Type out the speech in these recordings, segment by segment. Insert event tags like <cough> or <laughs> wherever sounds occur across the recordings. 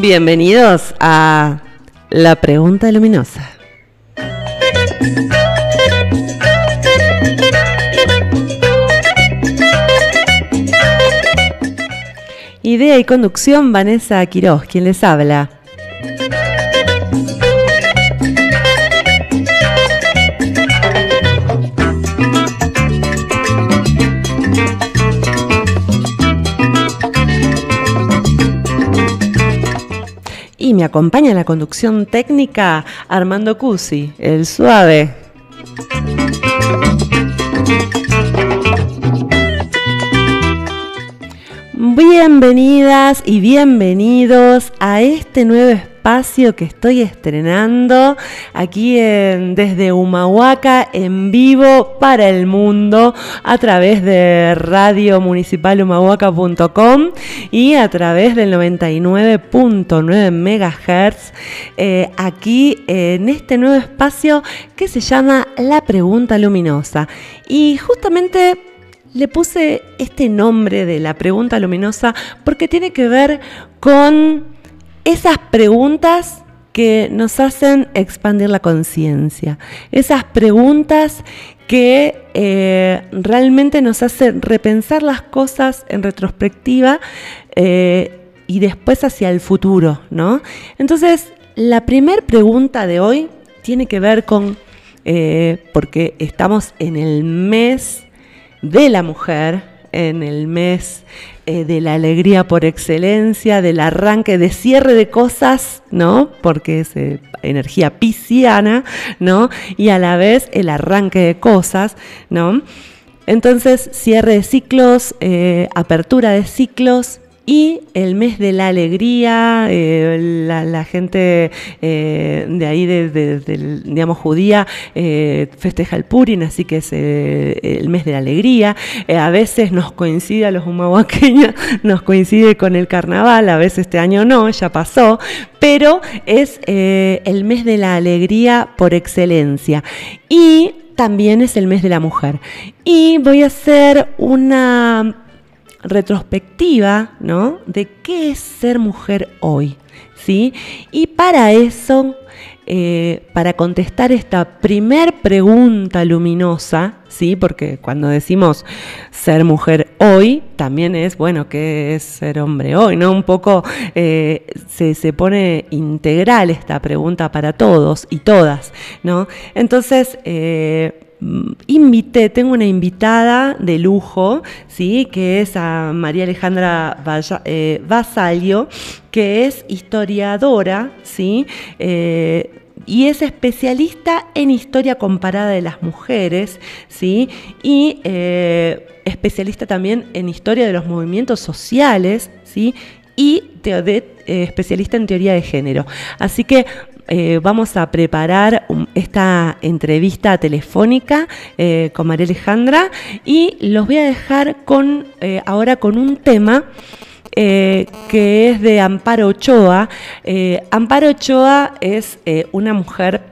Bienvenidos a La Pregunta Luminosa. Idea y conducción Vanessa Quiroz, quien les habla. Y me acompaña en la conducción técnica Armando Cusi, el suave. Bienvenidas y bienvenidos a este nuevo espacio que estoy estrenando aquí desde Humahuaca en vivo para el mundo a través de radio municipal y a través del 99.9 MHz eh, aquí en este nuevo espacio que se llama La Pregunta Luminosa. Y justamente le puse este nombre de la pregunta luminosa porque tiene que ver con esas preguntas que nos hacen expandir la conciencia, esas preguntas que eh, realmente nos hacen repensar las cosas en retrospectiva eh, y después hacia el futuro, ¿no? Entonces, la primera pregunta de hoy tiene que ver con, eh, porque estamos en el mes de la mujer en el mes eh, de la alegría por excelencia, del arranque, de cierre de cosas, ¿no? Porque es eh, energía pisciana, ¿no? Y a la vez el arranque de cosas, ¿no? Entonces, cierre de ciclos, eh, apertura de ciclos, y el mes de la alegría, eh, la, gente eh, de ahí, de, digamos, judía, eh, festeja el Purim, así que es el mes de la alegría. a veces nos coincide a los humahuaqueños, <laughs> nos coincide con el carnaval, a veces este año no, ya pasó, pero es el mes de la alegría por excelencia. Y también es el mes de la mujer. Y voy a hacer una retrospectiva, ¿no? De qué es ser mujer hoy, ¿sí? Y para eso, eh, para contestar esta primer pregunta luminosa, ¿sí? Porque cuando decimos ser mujer hoy, también es, bueno, ¿qué es ser hombre hoy? ¿No? Un poco eh, se, se, pone integral esta pregunta para todos y todas, ¿no? Entonces, eh, invité, tengo una invitada de lujo, ¿sí? que es a María Alejandra eh, Basalio, que es historiadora, ¿sí? Eh, y es especialista en historia comparada de las mujeres, ¿sí? y eh, especialista también en historia de los movimientos sociales, ¿sí? Y especialista en teoría de género. Así que eh, vamos a preparar esta entrevista telefónica eh, con María Alejandra y los voy a dejar con eh, ahora con un tema. que es de Amparo Ochoa. Amparo Ochoa es una mujer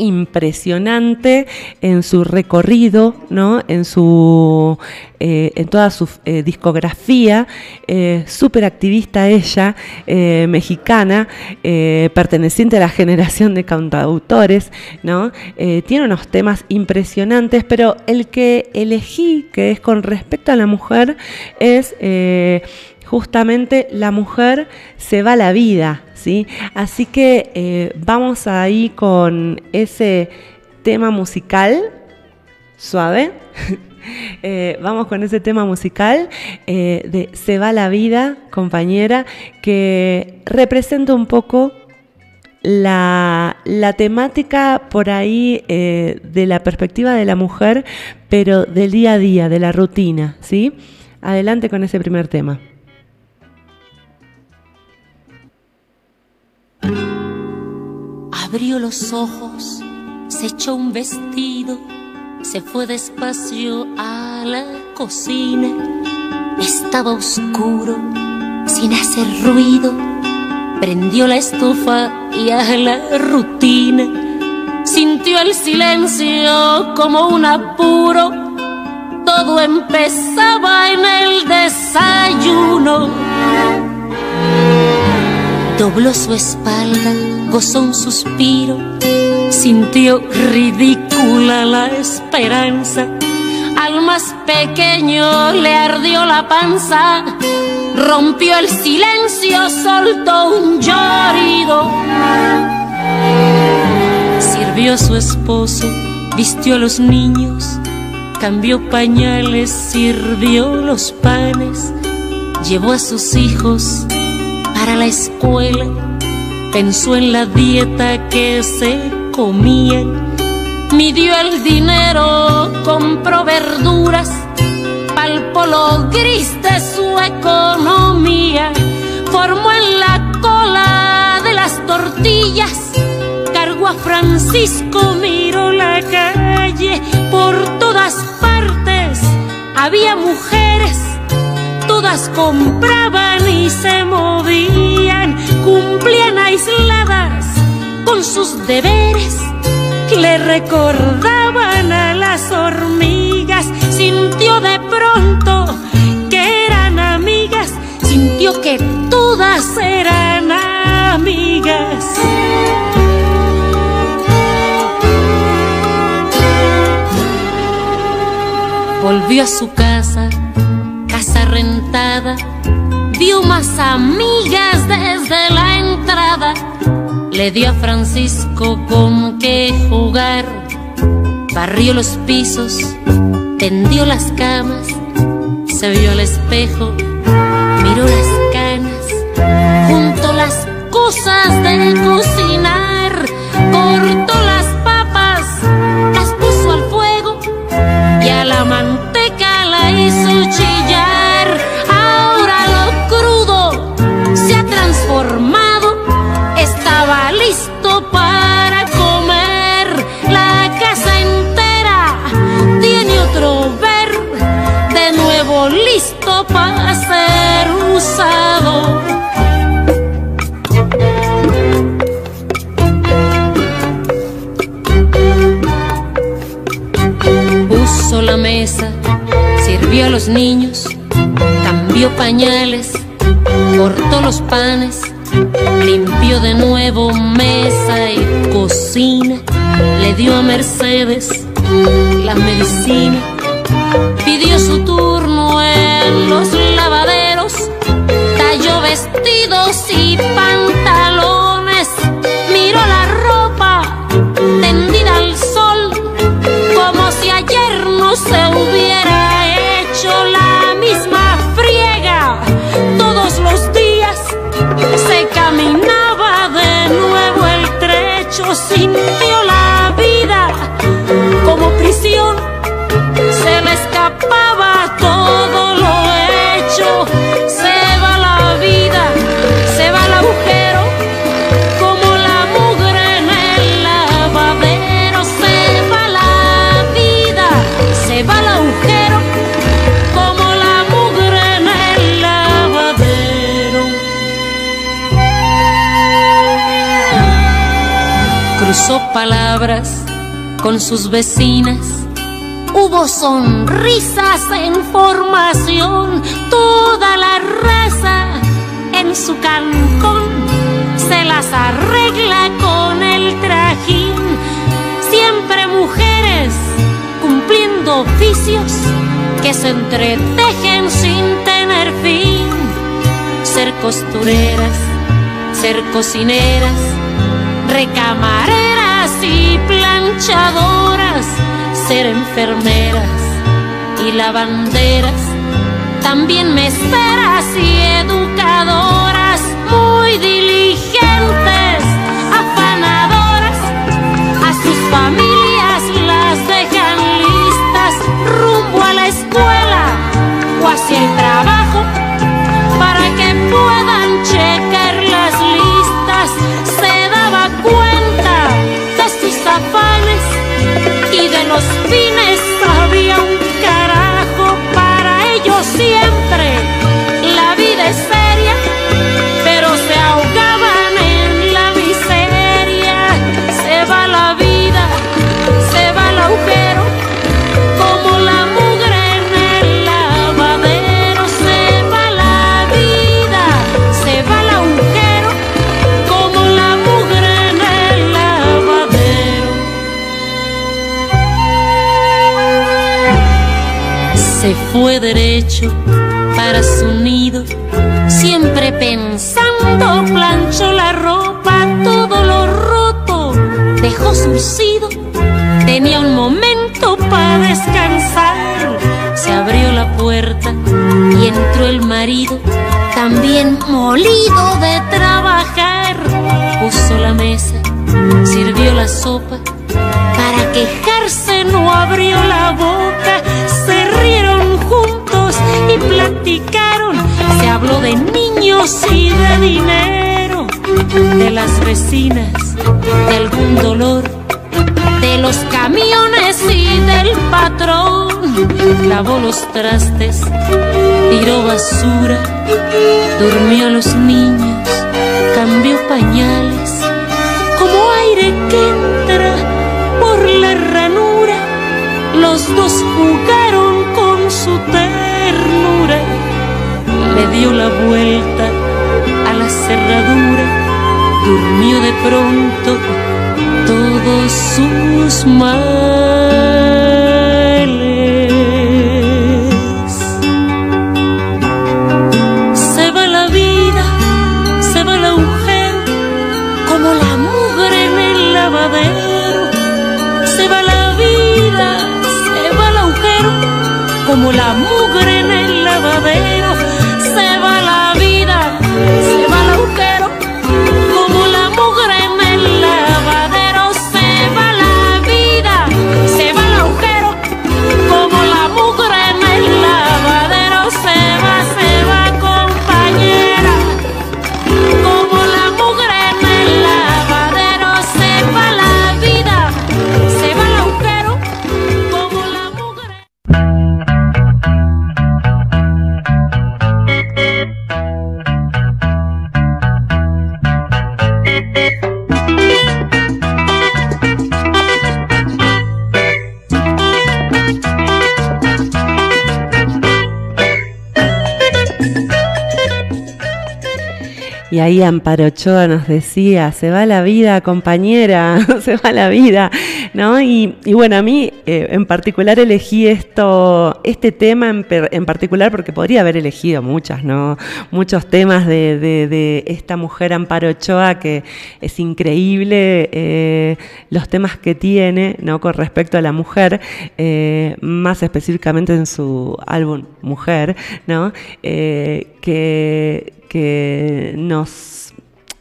impresionante en su recorrido, ¿no? en, su, eh, en toda su eh, discografía, eh, súper activista ella, mexicana, perteneciente a la generación de cantautores, ¿no? tiene unos temas impresionantes, pero el que elegí, que es con respecto a la mujer, es justamente la mujer se va a la vida, ¿sí? Así que eh, vamos ahí con ese tema musical suave. <laughs> Eh, vamos con ese tema musical eh, de Se va la vida, compañera, que representa un poco la, la temática por ahí de la perspectiva de la mujer, pero del día a día, de la rutina, ¿sí? Adelante con ese primer tema. Abrió los ojos, se echó un vestido, se fue despacio a la cocina. Estaba oscuro, sin hacer ruido, prendió la estufa y a la rutina. Sintió el silencio como un apuro, todo empezaba en el desayuno Dobló su espalda, gozó un suspiro, sintió ridícula la esperanza. Al más pequeño le ardió la panza, rompió el silencio, soltó un llorido. Sirvió a su esposo, vistió a los niños, cambió pañales, sirvió los panes, llevó a sus hijos la escuela, pensó en la dieta que se comían, midió el dinero, compró verduras, palpó lo gris de su economía, formó en la cola de las tortillas, cargó a Francisco, miró la calle, por todas partes había mujeres todas compraban y se movían, cumplían aisladas con sus deberes, le recordaban a las hormigas, sintió de pronto que eran amigas, sintió que todas eran amigas. Volvió a su casa rentada, vio más amigas desde la entrada, le dio a Francisco con qué jugar, barrió los pisos, tendió las camas, se vio al espejo, miró las canas, junto las cosas de cocinar, cortó las papas, las puso al fuego y a la manteca a los niños, cambió pañales, cortó los panes Limpió de nuevo mesa y cocina, le dio a Mercedes la medicina, pidió su turno en los lavaderos, talló vestidos y pantalones, miró la ropa tendida al sol, como si ayer no se hubiera hecho la misma friega. Todos los días se caminaba de nuevo el trecho, sintió la cruzó palabras con sus vecinas. Hubo sonrisas en formación, toda la raza en su cancón se las arregla con el trajín. Siempre mujeres cumpliendo oficios que se entretejen sin tener fin. Ser costureras, ser cocineras recamareras y planchadoras, ser enfermeras y lavanderas, también mesteras y educadoras, muy diligentes, afanadoras, a sus familias las dejan listas rumbo a la escuela o hacia el trabajo para que puedan fue derecho para su nido, siempre pensando planchó la ropa, todo lo roto dejó surcido, tenía un momento para descansar, se abrió la puerta y entró el marido, también molido de trabajar, puso la mesa, sirvió la sopa, para quejarse no abrió la boca, platicaron, se habló de niños y de dinero, de las vecinas, de algún dolor, de los camiones y del patrón, lavó los trastes, tiró basura, durmió a los niños, cambió pañales, como aire que entra por la ranura, los dos jugaron con su ternura, le dio la vuelta a la cerradura, durmió de pronto todos sus males. Se va la vida, se va la mujer, como la mugre en el lavadero. Se va la vida, se va el agujero, como la mugre ahí Amparo Ochoa nos decía, se va la vida, compañera, <laughs> se va la vida, ¿no? Y, bueno, a mí eh, en particular elegí esto, este tema en, en particular porque podría haber elegido muchas, ¿no? Muchos temas de, de- esta mujer Amparo Ochoa que es increíble, eh, los temas que tiene, ¿no? Con respecto a la mujer, eh, más específicamente en su álbum Mujer, ¿no? Que, que nos,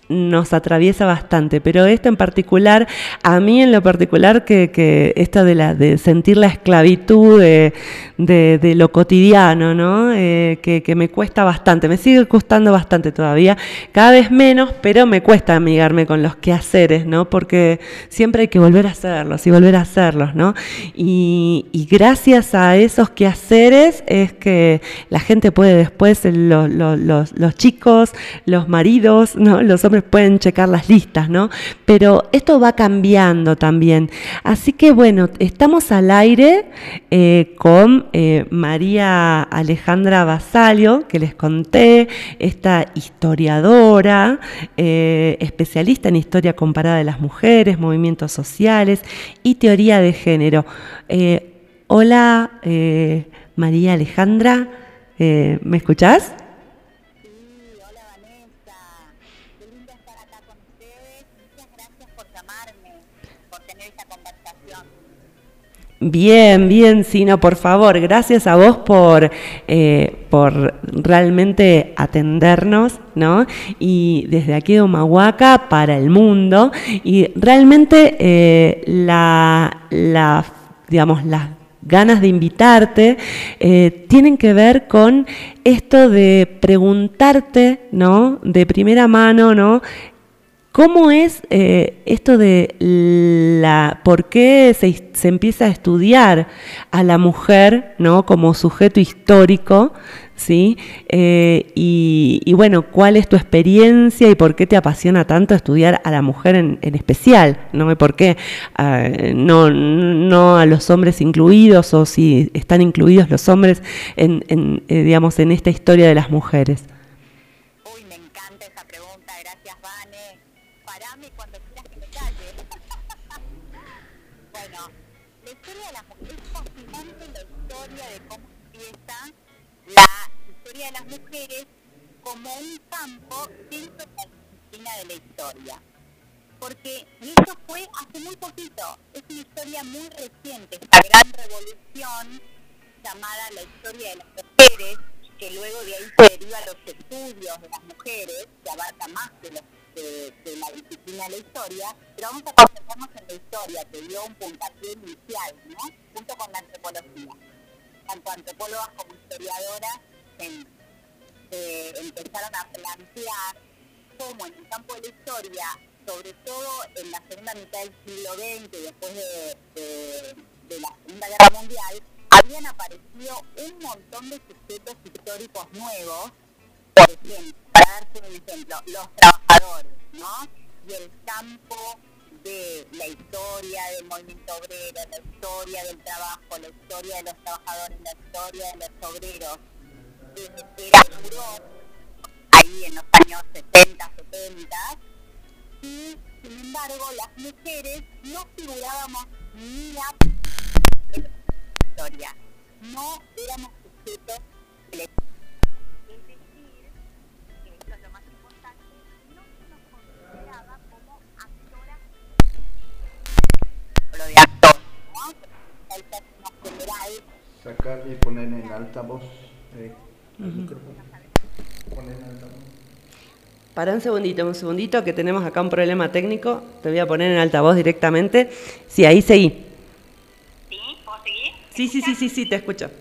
nos atraviesa bastante, pero esto en particular, a mí en lo particular, que, que de, la, de sentir la esclavitud de, de- lo cotidiano, ¿no? Eh, que, me cuesta bastante, me sigue costando bastante todavía, cada vez menos, pero me cuesta amigarme con los quehaceres, ¿no? Porque siempre hay que volver a hacerlos y volver a hacerlos, ¿no? Y, gracias a esos quehaceres es que la gente puede después, lo- lo- los, los chicos, los maridos, ¿no? Los hombres pueden checar las listas, ¿no? Pero esto va cambiando también. Así que bueno, estamos al aire eh, con eh, María Alejandra Basalio, que les conté, esta historiadora, eh, especialista en historia comparada de las mujeres, movimientos sociales y teoría de género. Hola, María Alejandra, ¿me escuchás? Bien, bien, Sino, por favor, gracias a vos por, eh, por realmente atendernos, ¿no? Y desde aquí de Humahuaca para el mundo. Y realmente eh, la, la, digamos, las ganas de invitarte eh, tienen que ver con esto de preguntarte, ¿no? De primera mano, ¿no? ¿Cómo es eh, esto de la, por qué se, se empieza a estudiar a la mujer, ¿no? Como sujeto histórico, ¿sí? Eh, y, bueno, ¿cuál es tu experiencia y por qué te apasiona tanto estudiar a la mujer en, en especial, ¿no? Y por qué ah, no, no a los hombres incluidos o si están incluidos los hombres en, en, eh, digamos, en esta historia de las mujeres. De las mujeres como un campo dentro de la disciplina de la historia. Porque eso fue hace muy poquito, es una historia muy reciente, esta gran revolución llamada la historia de las mujeres, que luego de ahí se deriva los estudios de las mujeres, que abarca más de, la disciplina de la historia, pero vamos a concentrarnos en la historia, que dio un puntapié inicial, ¿no? Junto con la antropología. Tanto antropólogas como historiadoras eh, empezaron a plantear cómo en el campo de la historia, sobre todo en la segunda mitad del siglo XX, después de, de la Segunda Guerra Mundial, habían aparecido un montón de sujetos históricos nuevos, por ejemplo, para darte un ejemplo, los trabajadores, ¿no? Y el campo de la historia del movimiento obrero, la historia del trabajo, la historia de los trabajadores, la historia de los obreros, desde que duró ahí en los años 60, 70, y sin embargo las mujeres no figurábamos ni a historia. No éramos sujetos de de actor, ¿no? El término general. Sacar y poner en altavoz eh, Para un segundito, un segundito, que tenemos acá un problema técnico. Te voy a poner en altavoz directamente. Sí, ahí seguí. Sí, sí, sí, sí, sí, te escucho.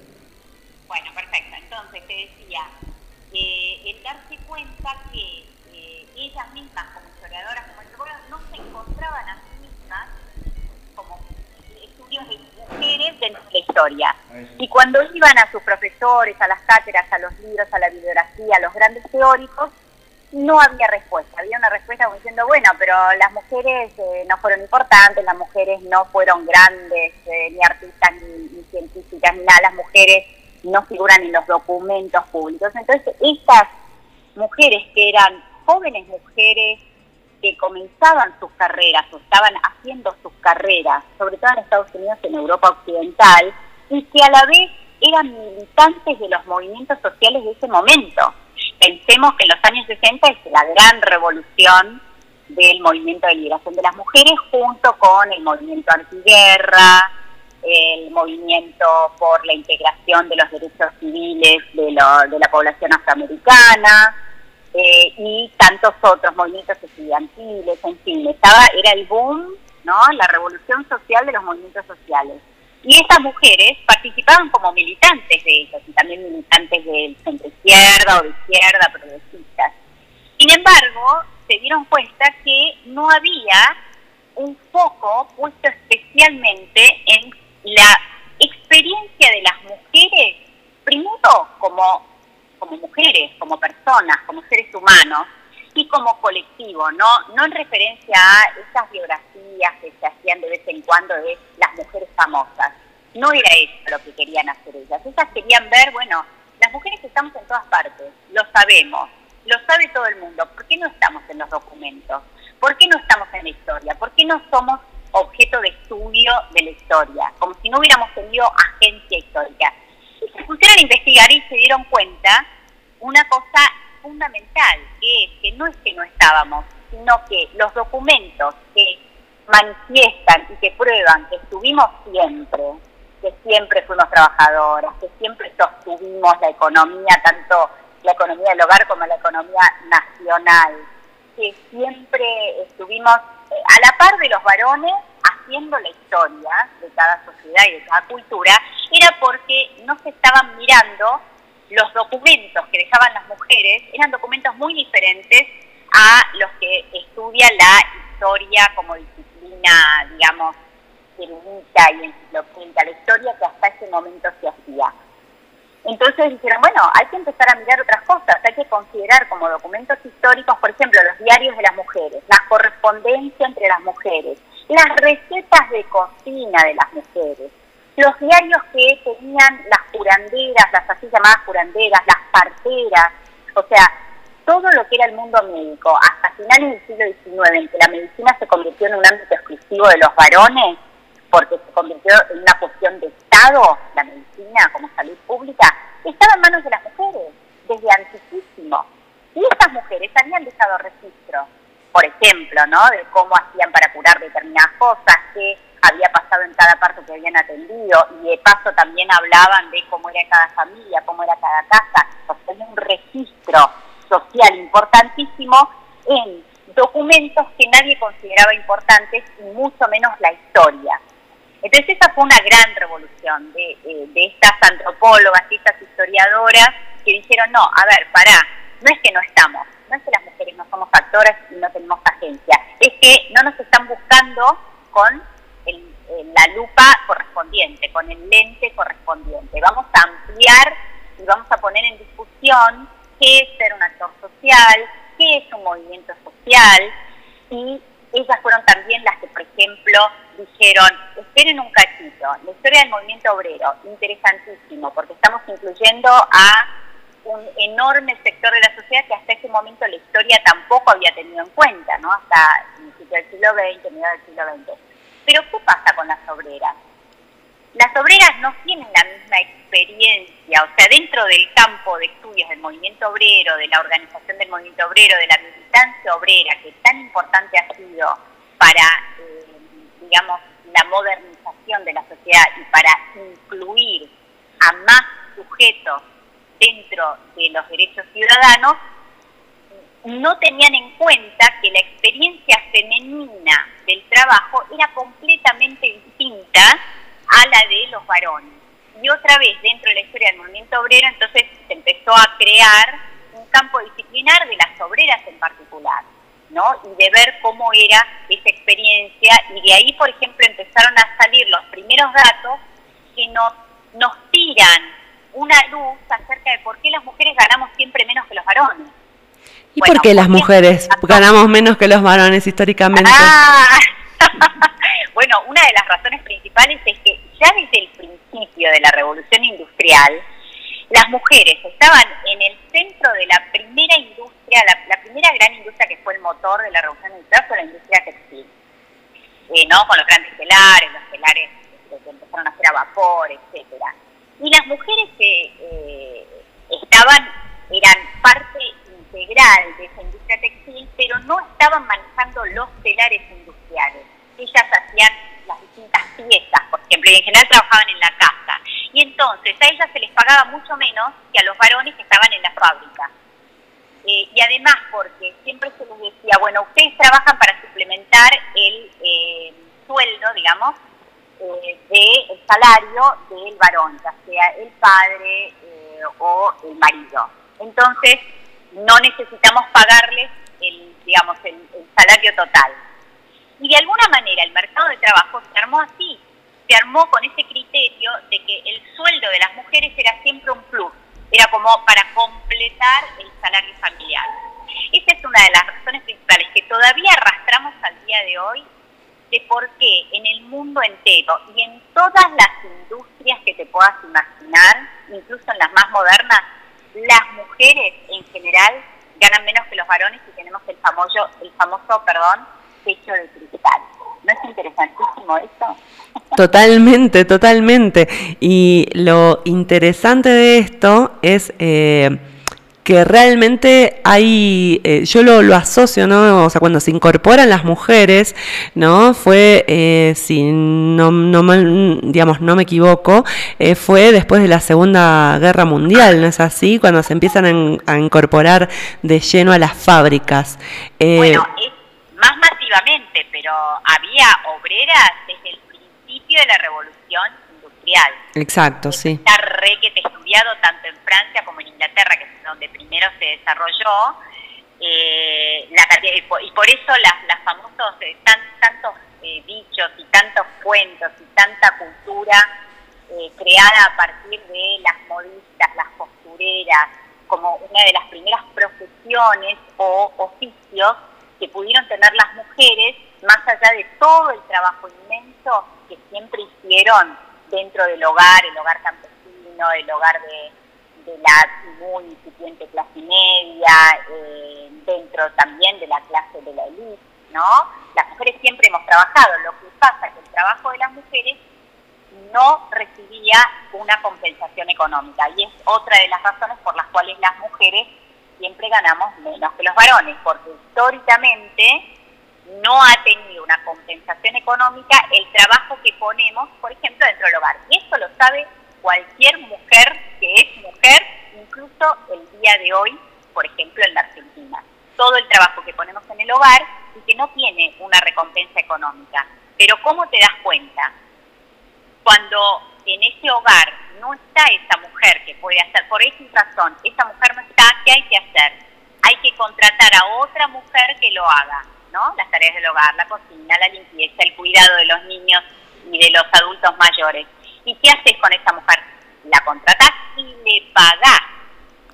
Bueno, perfecto. Entonces te decía, eh, el darse cuenta que eh, ellas mismas, como historiadoras, como antropólogas, no se encontraban a sí mismas como estudios de mujeres dentro historia. Y cuando iban a sus profesores, a las cátedras, a los libros, a la bibliografía, a los grandes teóricos, no había respuesta. Había una respuesta como diciendo, bueno, pero las mujeres eh, no fueron importantes, las mujeres no fueron grandes, eh, ni artistas, ni, científicas, ni nada, las mujeres no figuran en los documentos públicos. Entonces, estas mujeres que eran jóvenes mujeres que comenzaban sus carreras o estaban haciendo sus carreras, sobre todo en Estados Unidos, en Europa Occidental, y que a la vez eran militantes de los movimientos sociales de ese momento Pensemos que en los años 60 es la gran revolución del movimiento de liberación de las mujeres junto con el movimiento antiguerra, el movimiento por la integración de los derechos civiles de, la población afroamericana eh, y tantos otros movimientos estudiantiles, en fin, estaba, era el boom, ¿no? la revolución social de los movimientos sociales. Y estas mujeres participaban como militantes de ellos y también militantes del centro izquierda o de izquierda, progresistas. Sin embargo, se dieron cuenta que no había un foco puesto especialmente en la experiencia de las mujeres, primero como, como mujeres, como personas, como seres humanos, y como colectivo, no, no en referencia a esas biografías que se hacían de vez en cuando de las mujeres famosas. No era eso lo que querían hacer ellas. Ellas querían ver, bueno, las mujeres estamos en todas partes, lo sabemos, lo sabe todo el mundo. ¿Por qué no estamos en los documentos? ¿Por qué no estamos en la historia? ¿Por qué no somos objeto de estudio de la historia? Como si no hubiéramos tenido agencia histórica. Y se pusieron a investigar y se dieron cuenta una cosa fundamental, que es que no es que no sino que los documentos que manifiestan y que prueban que estuvimos siempre, que siempre fuimos trabajadoras, que siempre sostuvimos la economía, tanto la economía del hogar como la economía nacional, que siempre estuvimos eh, a la par de los varones haciendo la historia de cada sociedad y de cada cultura, era porque no se estaban mirando los documentos que dejaban las mujeres eran documentos muy diferentes a los que estudia la historia como disciplina, digamos, erudita y enciclopédica, la historia que hasta ese momento se hacía. Entonces dijeron, bueno, hay que empezar a mirar otras cosas, hay que considerar como documentos históricos, por ejemplo, los diarios de las mujeres, la correspondencia entre las mujeres, las recetas de cocina de las mujeres, los diarios que tenían las curanderas, las así llamadas curanderas, las parteras, o sea, todo lo que era el mundo médico, hasta finales del siglo XIX, en que la medicina se convirtió en un ámbito exclusivo de los varones, porque se convirtió en una cuestión de Estado, la medicina como salud pública, estaba en manos de las mujeres, desde antiquísimo. Y estas mujeres habían dejado registro, por ejemplo, ¿no? de cómo hacían para curar determinadas cosas, qué había pasado en cada parto que habían atendido, y de paso también hablaban de cómo era cada familia, cómo era cada casa, o sea, un registro social importantísimo en documentos que nadie consideraba importantes y mucho menos la historia. Entonces esa fue una gran revolución de, eh, de estas antropólogas y estas historiadoras que dijeron, no, a ver, pará, no es que no estamos, no es que las mujeres no somos factoras y no tenemos agencia, es que no nos están buscando con la lupa correspondiente, con el lente correspondiente. Vamos a ampliar y vamos a poner en discusión qué es ser un actor social, qué es un movimiento social y ellas fueron también las que, por ejemplo, dijeron, esperen un cachito, la historia del movimiento obrero, interesantísimo, porque estamos incluyendo a un enorme sector de la sociedad que hasta ese momento la historia tampoco había tenido en cuenta, ¿no? Hasta principios del siglo XX, mediados del siglo XX. Pero ¿qué pasa con las obreras? Las obreras no tienen la misma experiencia, o sea, dentro del campo de estudios del movimiento obrero, de la organización del movimiento obrero, de la militancia obrera, que tan importante ha sido para, eh, digamos, la modernización de la sociedad y para incluir a más sujetos dentro de los derechos ciudadanos, no tenían en cuenta que la experiencia femenina del trabajo era completamente distinta a la de los varones. Y otra vez, dentro de la historia del movimiento obrero, entonces se empezó a crear un campo disciplinar de las obreras en particular, ¿no? Y de ver cómo era esa experiencia. Y de ahí, por ejemplo, empezaron a salir los primeros datos que nos, nos tiran una luz acerca de por qué las mujeres ganamos siempre menos que los varones. ¿Y por qué las mujeres ganamos menos que los varones históricamente? Ah, <laughs> bueno, una de las razones principales es que ya desde el principio de la revolución industrial, las mujeres estaban en el centro de la primera industria, la, primera gran industria que fue el motor de la revolución industrial fue la industria textil. Eh, ¿no? Con los grandes telares, los telares que empezaron a hacer a vapor, etcétera. Y las mujeres que eh, estaban, eran parte integral de esa industria textil, pero no estaban manejando los telares industriales. Ellas hacían las distintas piezas, por ejemplo, y en general trabajaban en la casa. Y entonces a ellas se les pagaba mucho menos que a los varones que estaban en la fábrica. Eh, y además porque siempre se les decía, bueno, ustedes trabajan para suplementar el eh, sueldo, digamos, eh, del salario del varón, ya sea el padre eh, o el marido. Entonces, no necesitamos pagarles el, digamos, el, salario total. Y de alguna manera el mercado de trabajo se armó así, se armó con ese criterio de que el sueldo de las mujeres era siempre un plus, era como para completar el salario familiar. Esa es una de las razones principales que todavía arrastramos al día de hoy de por qué en el mundo entero y en todas las industrias que te puedas imaginar, incluso en las más modernas, las mujeres en general ganan menos que los varones y tenemos el famoso, el famoso perdón, techo de cristal. ¿No es interesantísimo eso? Totalmente, totalmente. Y lo interesante de esto es... Eh, que realmente hay, eh, yo lo, lo, asocio, ¿no? O sea, cuando se incorporan las mujeres, ¿no? Fue, eh, si no, no, digamos, no me equivoco, eh, fue después de la Segunda Guerra Mundial, ¿no es así? Cuando se empiezan a, incorporar de lleno a las fábricas. bueno, es más pero había obreras desde el principio de la Revolución Industrial. Exacto, sí. Está re que te estudiado tanto en Francia como en Inglaterra, que donde primero se desarrolló, eh, la y, por, eso las, las famosos, eh, tantos eh, dichos y tantos cuentos y tanta cultura creada a partir de las modistas, las costureras, como una de las primeras profesiones o oficios que pudieron tener las mujeres, más allá de todo el trabajo inmenso que siempre hicieron dentro del hogar, el hogar campesino, el hogar de, de la muy incipiente clase media, eh, dentro también de la clase de la élite. ¿no? Las mujeres siempre hemos trabajado, lo que pasa es que el trabajo de las mujeres no recibía una compensación económica y es otra de las razones por las cuales las mujeres siempre ganamos menos que los varones, porque históricamente no ha tenido una compensación económica el trabajo que ponemos, por ejemplo, dentro del hogar. Y esto lo sabe cualquier mujer que es mujer, incluso el día de hoy, por ejemplo, en la Argentina. Todo el trabajo que ponemos en el hogar y que no tiene una recompensa económica. Pero ¿cómo te das cuenta? Cuando en ese hogar no está esa mujer que puede hacer, por esa razón, esa mujer no está, ¿qué hay que hacer? Hay que contratar a otra mujer que lo haga, ¿no? Las tareas del hogar, la cocina, la limpieza, el cuidado de los niños y de los adultos mayores. ¿Y qué haces con esa mujer? La contratás y le pagás.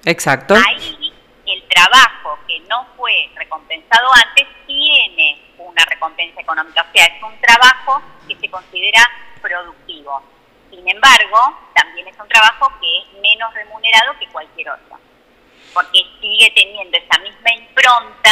Exacto. Ahí el trabajo que no fue recompensado antes tiene una recompensa económica, o sea, es un trabajo que se considera productivo. Sin embargo, también es un trabajo que es menos remunerado que cualquier otro, porque sigue teniendo esa misma impronta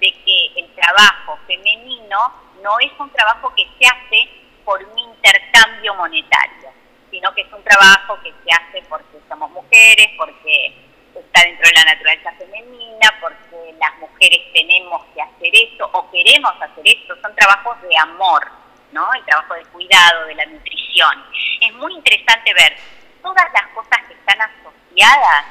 de que el trabajo femenino no es un trabajo que se hace por un intercambio monetario, sino que es un trabajo que se hace porque somos mujeres, porque está dentro de la naturaleza femenina, porque las mujeres tenemos que hacer esto o queremos hacer esto, son trabajos de amor, ¿no? El trabajo de cuidado, de la nutrición. Es muy interesante ver todas las cosas que están asociadas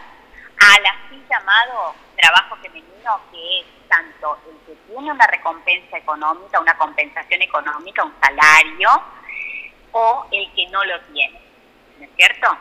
al así llamado trabajo femenino, que es tanto el que tiene una recompensa económica, una compensación económica, un salario, o el que no lo tiene, ¿no es cierto?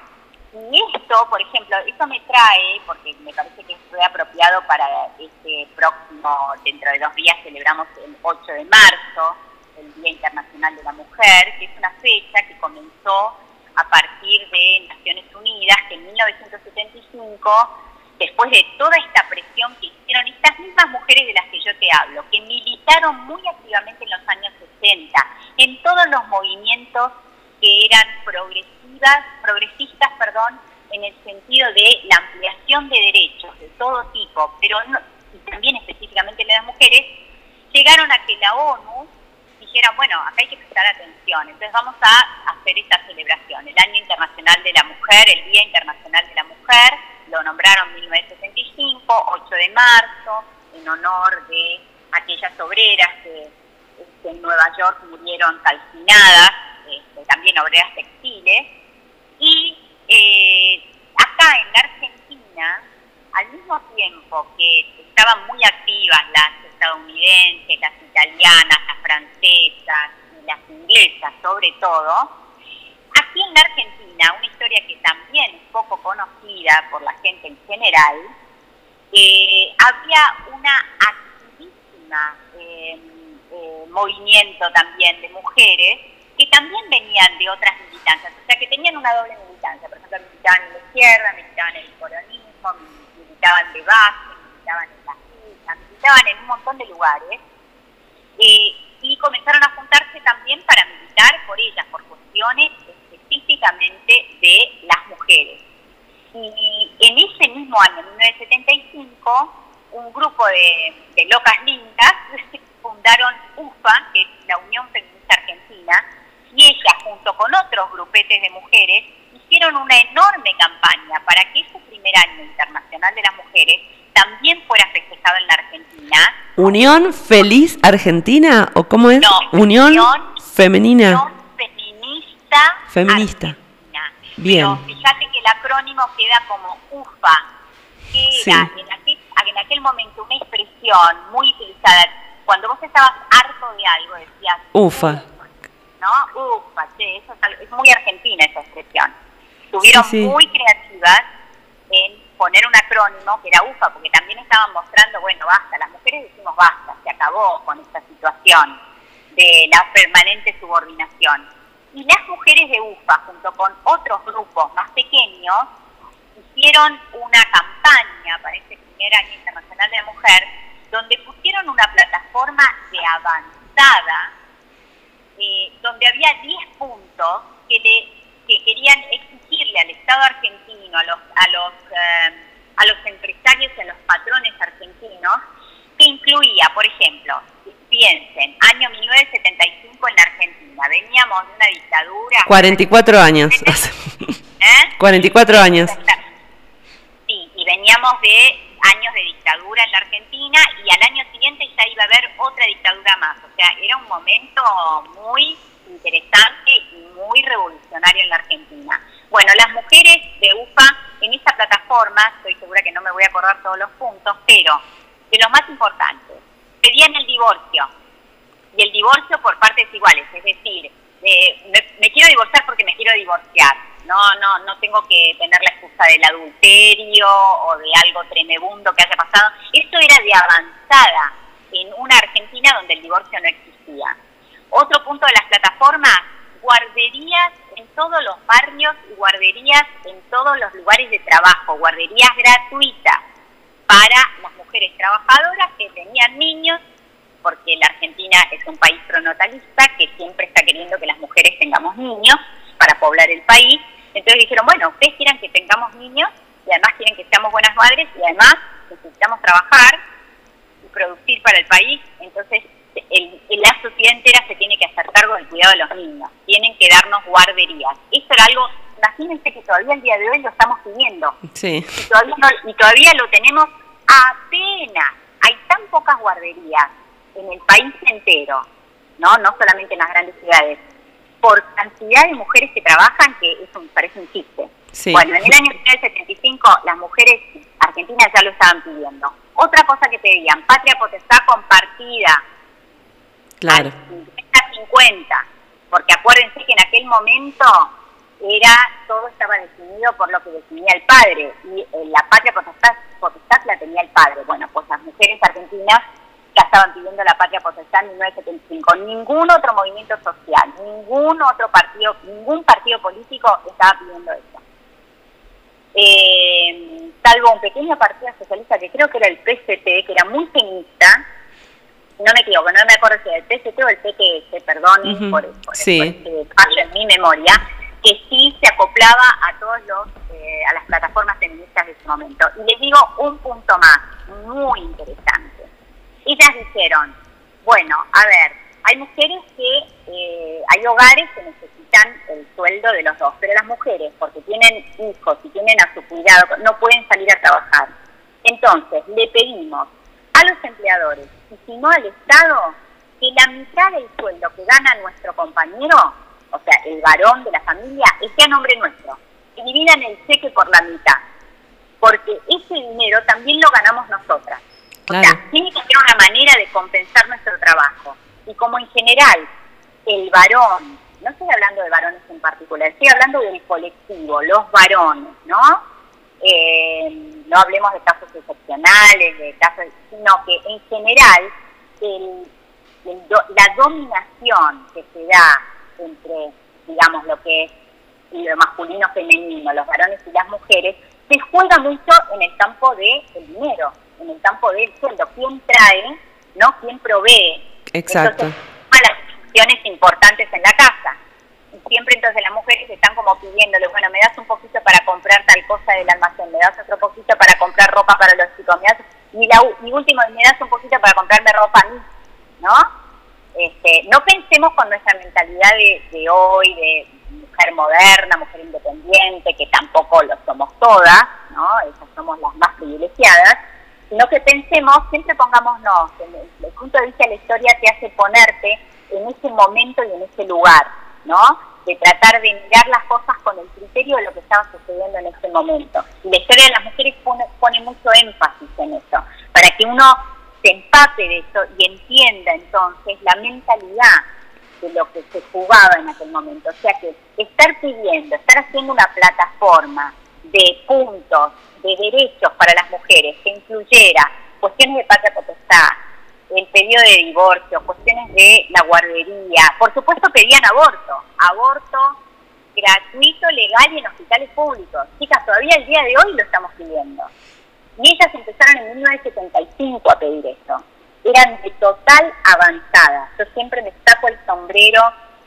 Y esto, por ejemplo, esto me trae, porque me parece que fue apropiado para este próximo, dentro de dos días celebramos el 8 de marzo, el Día Internacional de la Mujer, que es una fecha que comenzó a partir de Naciones Unidas, que en 1975, después de toda esta presión que hicieron estas mismas mujeres de las que yo te hablo, que militaron muy activamente en los años 60, en todos los movimientos que eran progresivas, progresistas, perdón, en el sentido de la ampliación de derechos de todo tipo, pero y también específicamente de las mujeres, llegaron a que la ONU bueno, acá hay que prestar atención, entonces vamos a hacer esta celebración, el Año Internacional de la Mujer, el Día Internacional de la Mujer, lo nombraron en 1965, 8 de marzo, en honor de aquellas obreras que, que en Nueva York murieron calcinadas este, también obreras textiles. Y eh, acá en la Argentina, al mismo tiempo que estaban muy activas las estadounidenses, las italianas, las francesas y las inglesas sobre todo, aquí en la Argentina, una historia que también es poco conocida por la gente en general, eh, había una activísima eh, movimiento también de mujeres que también venían de otras militancias, o sea, que tenían una doble militancia. Por ejemplo, militaban en la izquierda, militaban en el colonismo, de base, militaban en la islas, militaban en un montón de lugares. Eh, y comenzaron a juntarse también para militar por ellas, por cuestiones específicamente de las mujeres. Y en ese mismo año, en 1975, un grupo de, de locas lindas <laughs> fundaron UFA, que es la Unión Feminista Argentina, y ella, junto con otros grupetes de mujeres, hicieron una enorme campaña para que ese primer año internacional de las mujeres también fuera festejado en la Argentina. ¿Unión Feliz Argentina o cómo es? No, Unión, Femenina. Unión Feminista. Feminista. Argentina. Bien. Pero fíjate que el acrónimo queda como UFA, que era en, aquel, en aquel momento una expresión muy utilizada. Cuando vos estabas harto de algo decías UFA. ¿No? Ufa, che, eso es, muy argentina esa expresión. Estuvieron muy creativas en poner un acrónimo que era UFA, porque también estaban mostrando, bueno, basta, las mujeres decimos basta, se acabó con esta situación de la permanente subordinación. Y las mujeres de UFA, junto con otros grupos más pequeños, hicieron una campaña para este primer año internacional de la mujer, donde pusieron una plataforma de avanzada eh, donde había 10 puntos que, le, que querían exigirle al Estado argentino, a los, a, los, eh, a los empresarios y a los patrones argentinos, que incluía, por ejemplo, piensen, año 1975 en la Argentina, veníamos de una dictadura. 44 años. ¿Eh? <laughs> 44 años. Sí, y veníamos de años de dictadura en la Argentina y al año siguiente ya iba a haber otra dictadura más. O sea, era un momento muy interesante y muy revolucionario en la Argentina. Bueno, las mujeres de UFA en esta plataforma, estoy segura que no me voy a acordar todos los puntos, pero de los más importantes, pedían el divorcio y el divorcio por partes iguales, es decir, me, quiero divorciar porque me quiero divorciar, no, no, no tengo que tener la excusa del adulterio o de algo tremebundo que haya pasado. Eso era de avanzada en una Argentina donde el divorcio no existía. Otro punto de las plataformas, guarderías en todos los barrios y guarderías en todos los lugares de trabajo, guarderías gratuitas para las mujeres trabajadoras que tenían niños, porque la Argentina es un país pronatalista que siempre está queriendo que las mujeres tengamos niños para poblar el país. Entonces dijeron, bueno, ustedes quieren que tengamos niños y además quieren que seamos buenas madres y además necesitamos trabajar y producir para el país. Entonces el, la sociedad entera se tiene que hacer cargo del cuidado de los niños. Tienen que darnos guarderías. Esto era algo, imagínense que todavía el día de hoy lo estamos pidiendo. Sí. Y todavía, y todavía lo tenemos apenas. Hay tan pocas guarderías en el país entero, no, no solamente en las grandes ciudades, por cantidad de mujeres que trabajan que eso me parece un chiste. Bueno, en el año 1975 las mujeres argentinas ya lo estaban pidiendo. Otra cosa que pedían, patria potestad compartida. Claro. 50-50, porque acuérdense que en aquel momento era todo estaba definido por lo que definía el padre y eh, la patria potestad, potestad la tenía el padre. Bueno, pues las mujeres argentinas ya estaban pidiendo la patria potestad en 1975. Ningún otro movimiento social, ningún otro partido, ningún partido político estaba pidiendo eso. Eh, salvo un pequeño partido socialista que creo que era el PCT, que era muy feminista, no me equivoco, no me acuerdo si era el PCT o el PTS, perdón por, por, sí. este fallo en mi memoria, que sí se acoplaba a todos los eh, a las plataformas feministas de ese momento. Y les digo un punto más, muy interesante. Ellas dijeron, bueno, a ver, hay mujeres que, eh, hay hogares que necesitan el sueldo de los dos, pero las mujeres, porque tienen hijos y tienen a su cuidado, no pueden salir a trabajar. Entonces, le pedimos a los empleadores, y si no al Estado, que la mitad del sueldo que gana nuestro compañero, o sea, el varón de la familia, esté a nombre nuestro. Que dividan el cheque por la mitad. Porque ese dinero también lo ganamos nosotras. O sea, tiene que haber una manera de compensar nuestro trabajo. Y como en general, el varón, no estoy hablando de varones en particular, estoy hablando del colectivo, los varones, ¿no? Eh, no hablemos de casos excepcionales, de casos, sino que en general la dominación que se da entre, digamos, lo que es lo masculino femenino, los varones y las mujeres, se juega mucho en el campo del dinero, en el campo del sueldo. ¿Quién trae, no? ¿Quién provee? Exacto. Entonces, las funciones importantes en la casa siempre entonces las mujeres están como pidiéndole, bueno, me das un poquito para comprar tal cosa del almacén, me das otro poquito para comprar ropa para los chicos, me das, y, la, y último, me das un poquito para comprarme ropa a mí, ¿no? Este, no pensemos con nuestra mentalidad de, hoy, de mujer moderna, mujer independiente, que tampoco lo somos todas, ¿no? Esas somos las más privilegiadas, sino que pensemos, siempre pongámonos, desde el punto de vista de la historia te hace ponerte en ese momento y en ese lugar, ¿no? de tratar de mirar las cosas con el criterio de lo que estaba sucediendo en ese momento. Y la historia de las mujeres pone, pone mucho énfasis en eso, para que uno se empape de eso y entienda entonces la mentalidad de lo que se jugaba en aquel momento. O sea que estar pidiendo, estar haciendo una plataforma de puntos, de derechos para las mujeres que incluyera cuestiones de patria potestad, el pedido de divorcio, cuestiones de la guardería. Por supuesto pedían aborto, aborto gratuito, legal y en hospitales públicos. Chicas, todavía el día de hoy lo estamos pidiendo. Y ellas empezaron en 1975 a pedir eso. Eran de total avanzada. Yo siempre me saco el sombrero.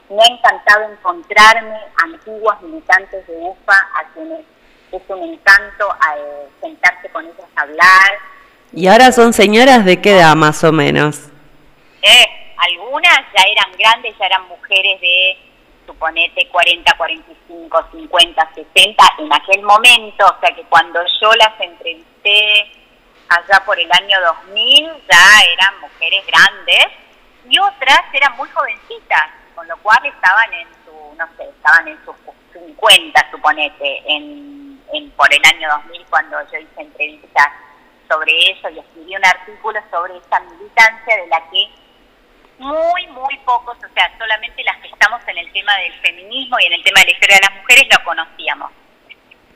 Me ha encantado encontrarme antiguas militantes de UFA a quienes es un encanto eh, sentarse con ellas a hablar, ¿Y ahora son señoras de qué edad más o menos? Eh, algunas ya eran grandes, ya eran mujeres de, suponete, 40, 45, 50, 60 en aquel momento, o sea que cuando yo las entrevisté allá por el año 2000 ya eran mujeres grandes. Y otras eran muy jovencitas, con lo cual estaban en su, no sé, estaban en sus 50, suponete, en, en, por el año 2000 cuando yo hice entrevistas sobre eso y escribí un artículo sobre esta militancia de la que muy, muy pocos, o sea, solamente las que estamos en el tema del feminismo y en el tema de la historia de las mujeres lo conocíamos.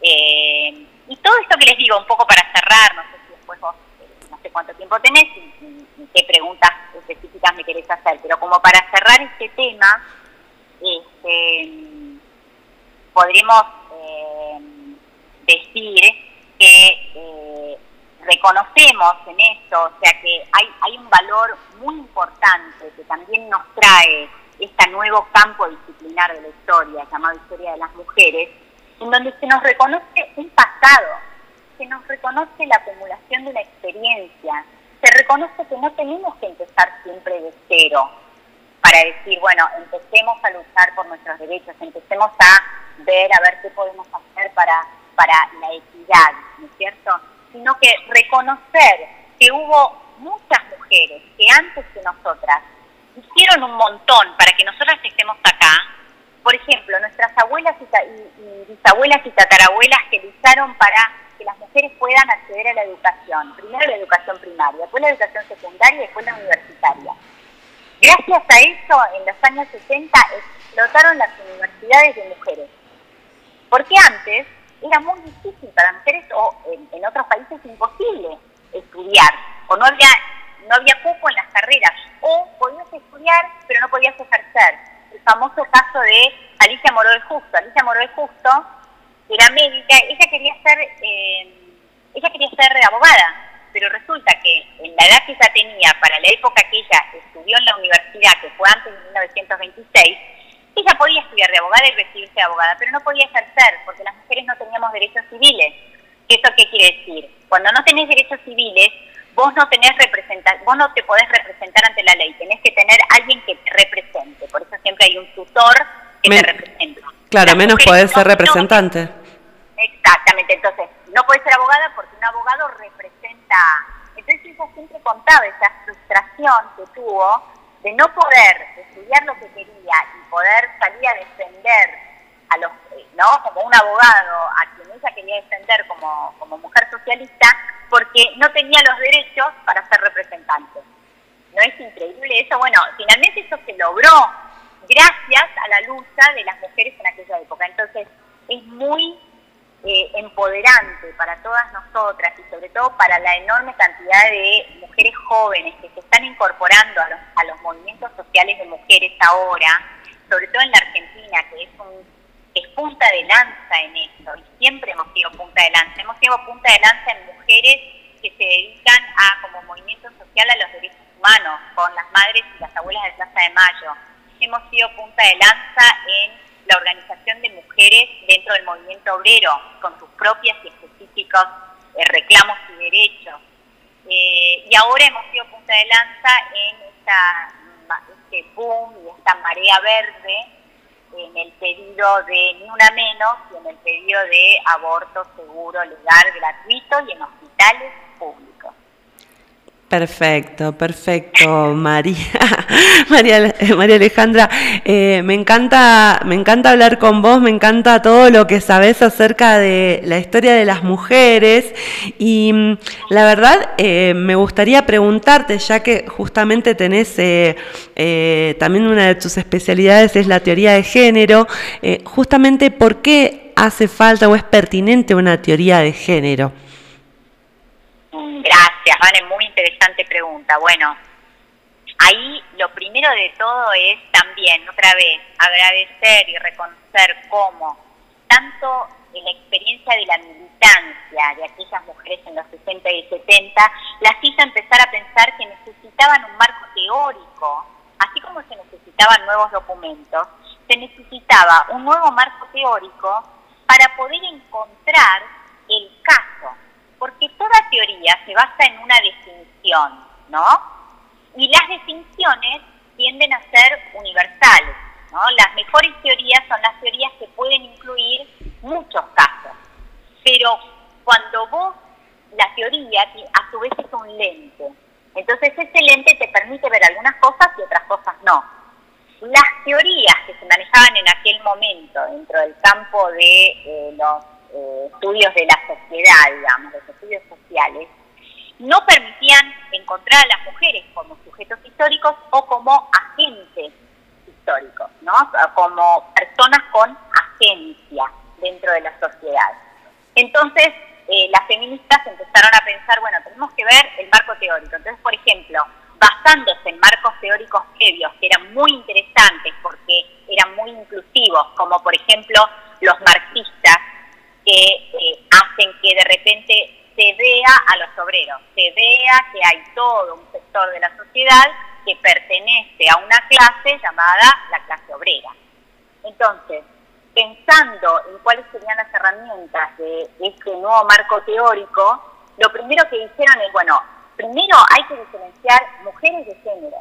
Eh, y todo esto que les digo, un poco para cerrar, no sé si después vos, eh, no sé cuánto tiempo tenés y, qué preguntas específicas me querés hacer, pero como para cerrar este tema, este, podríamos eh, decir que reconocemos en esto, o sea que hay, hay un valor muy importante que también nos trae este nuevo campo disciplinar de la historia, llamado Historia de las Mujeres, en donde se nos reconoce un pasado, se nos reconoce la acumulación de una experiencia, se reconoce que no tenemos que empezar siempre de cero para decir, bueno, empecemos a luchar por nuestros derechos, empecemos a ver, a ver qué podemos hacer para, para la equidad, ¿no es cierto? sino que reconocer que hubo muchas mujeres que antes que nosotras hicieron un montón para que nosotras estemos acá. Por ejemplo, nuestras abuelas y, bisabuelas y tatarabuelas que lucharon para que las mujeres puedan acceder a la educación. Primero la educación primaria, después la educación secundaria y después la universitaria. Gracias a eso, en los años 60 explotaron las universidades de mujeres. Porque antes era muy difícil para mujeres o en, otros países imposible estudiar o no había no había cupo en las carreras o podías estudiar pero no podías ejercer. El famoso caso de Alicia Moró de Justo. Alicia Moró de Justo era médica ella quería ser eh, ella quería ser abogada pero resulta que en la edad que ella tenía para la época que ella estudió en la universidad que fue antes de 1926 ella podía estudiar de abogada y recibirse de abogada, pero no podía ejercer porque las mujeres no teníamos derechos civiles. ¿Eso qué quiere decir? Cuando no tenés derechos civiles, vos no tenés representar, vos no te podés representar ante la ley, tenés que tener alguien que te represente. Por eso siempre hay un tutor que te representa. Claro, menos podés ser representante. exactamente, entonces no podés ser abogada porque un abogado representa. Entonces ella siempre contaba esa frustración que tuvo de no poder estudiar lo que quería y poder salir a defender a los, ¿no? Como un abogado a quien ella quería defender como, como mujer socialista, porque no tenía los derechos para ser representante. ¿No es increíble eso? Bueno, finalmente eso se logró gracias a la lucha de las mujeres en aquella época. Entonces, es muy eh, empoderante para todas nosotras y sobre todo para la enorme cantidad de mujeres jóvenes que se están incorporando a los, a los movimientos sociales de mujeres ahora, sobre todo en la Argentina, que es, un, es punta de lanza en esto, y siempre hemos sido punta de lanza. Hemos sido punta de lanza en mujeres que se dedican a, como movimiento social a los derechos humanos, con las madres y las abuelas de Plaza de Mayo. Hemos sido punta de lanza en la organización de mujeres dentro del movimiento obrero, con sus propias y específicos eh, reclamos y derechos. Eh, y ahora hemos sido punta de lanza en esta, este boom y esta marea verde en el pedido de ni una menos y en el pedido de aborto seguro, legal, gratuito y en hospitales públicos. Perfecto, perfecto, María, <laughs> María, María Alejandra. Eh, me encanta, me encanta hablar con vos, me encanta todo lo que sabes acerca de la historia de las mujeres y mm, la verdad eh, me gustaría preguntarte, ya que justamente tenés eh, también una de tus especialidades es la teoría de género, justamente por qué hace falta o es pertinente una teoría de género. Gracias, Vale, muy interesante pregunta. Bueno, ahí lo primero de todo es también, otra vez, agradecer y reconocer cómo tanto en la experiencia de la militancia de aquellas mujeres en los 60 y 70 las hizo empezar a pensar que necesitaban un marco teórico, así como se necesitaban nuevos documentos, se necesitaba un nuevo marco teórico para poder encontrar el caso porque toda teoría se basa en una definición, ¿no? Y las definiciones tienden a ser universales. ¿no? Las mejores teorías son las teorías que pueden incluir muchos casos. Pero cuando vos, la teoría a su vez es un lente. Entonces ese lente te permite ver algunas cosas y otras cosas no. Las teorías que se manejaban en aquel momento dentro del campo de eh, los eh, estudios de la sociedad, digamos, los estudios sociales, no permitían encontrar a las mujeres como sujetos históricos o como agentes históricos, ¿no? Como personas con agencia dentro de la sociedad. Entonces, eh, las feministas empezaron a pensar, bueno, tenemos que ver el marco teórico. Entonces, por ejemplo, basándose en marcos teóricos previos que eran muy interesantes porque eran muy inclusivos, como por ejemplo los marxistas, que eh, hacen que de repente se vea a los obreros, se vea que hay todo un sector de la sociedad que pertenece a una clase llamada la clase obrera. Entonces, pensando en cuáles serían las herramientas de este nuevo marco teórico, lo primero que dijeron es, bueno, primero hay que diferenciar mujeres de género,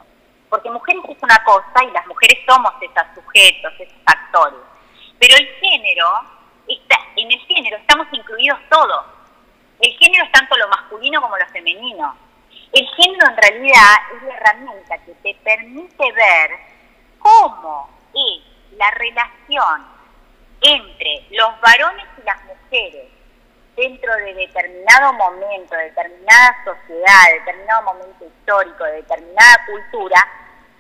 porque mujeres es una cosa y las mujeres somos esos sujetos, esos actores, pero el género, está, en el género estamos incluidos todos. El género es tanto lo masculino como lo femenino. El género en realidad es la herramienta que te permite ver cómo es la relación entre los varones y las mujeres dentro de determinado momento, de determinada sociedad, de determinado momento histórico, de determinada cultura,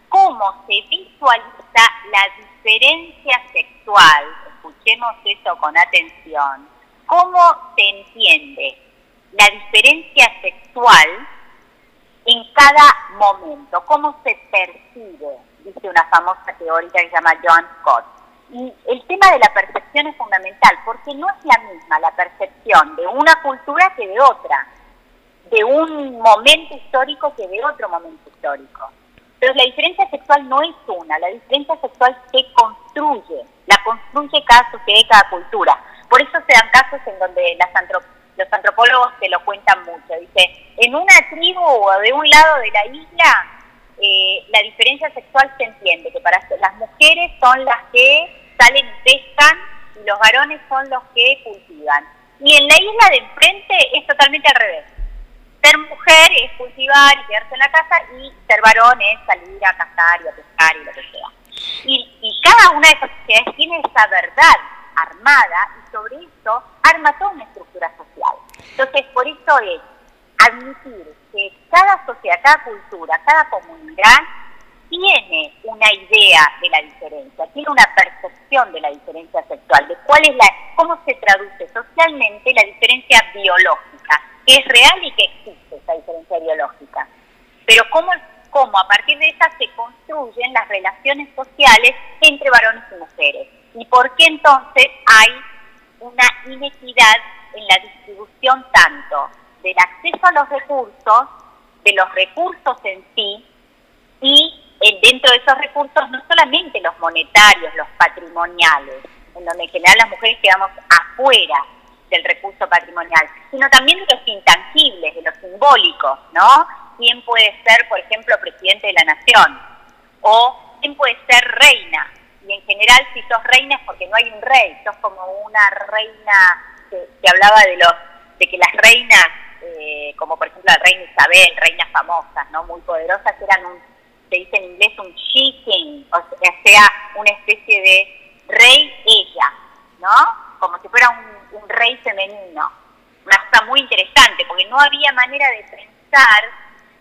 cómo se visualiza la diferencia sexual, escuchemos eso con atención, cómo se entiende la diferencia sexual en cada momento, cómo se percibe, dice una famosa teórica que se llama John Scott. Y el tema de la percepción es fundamental, porque no es la misma la percepción de una cultura que de otra, de un momento histórico que de otro momento histórico. Pero la diferencia sexual no es una, la diferencia sexual se construye, la construye cada sociedad y cada cultura. Por eso se dan casos en donde las los antropólogos se lo cuentan mucho. Dice, en una tribu o de un lado de la isla, eh, la diferencia sexual se entiende, que para las mujeres son las que salen y pescan y los varones son los que cultivan. Y en la isla de enfrente es totalmente al revés. Ser mujer es cultivar y quedarse en la casa y ser varón es salir a cazar y a pescar y lo que sea. Y, y cada una de esas sociedades tiene esa verdad armada y sobre eso arma toda una estructura social. Entonces, por eso es admitir que cada sociedad, cada cultura, cada comunidad tiene una idea de la diferencia, tiene una percepción de la diferencia sexual, de cuál es la, cómo se traduce socialmente la diferencia biológica, que es real y que existe esa diferencia biológica. Pero cómo, cómo a partir de esa se construyen las relaciones sociales entre varones y mujeres y por qué entonces hay una inequidad en la distribución tanto del acceso a los recursos, de los recursos en sí, y dentro de esos recursos no solamente los monetarios, los patrimoniales, en donde en general las mujeres quedamos afuera del recurso patrimonial, sino también de los intangibles, de los simbólicos, ¿no? ¿Quién puede ser, por ejemplo, presidente de la nación? ¿O quién puede ser reina? y en general si sos reina es porque no hay un rey, sos como una reina que, hablaba de los de que las reinas, eh, como por ejemplo la reina Isabel, reinas famosas, no muy poderosas, eran un, se dice en inglés un she o sea, una especie de rey ella, ¿no? Como si fuera un, un rey femenino. Una cosa muy interesante, porque no había manera de pensar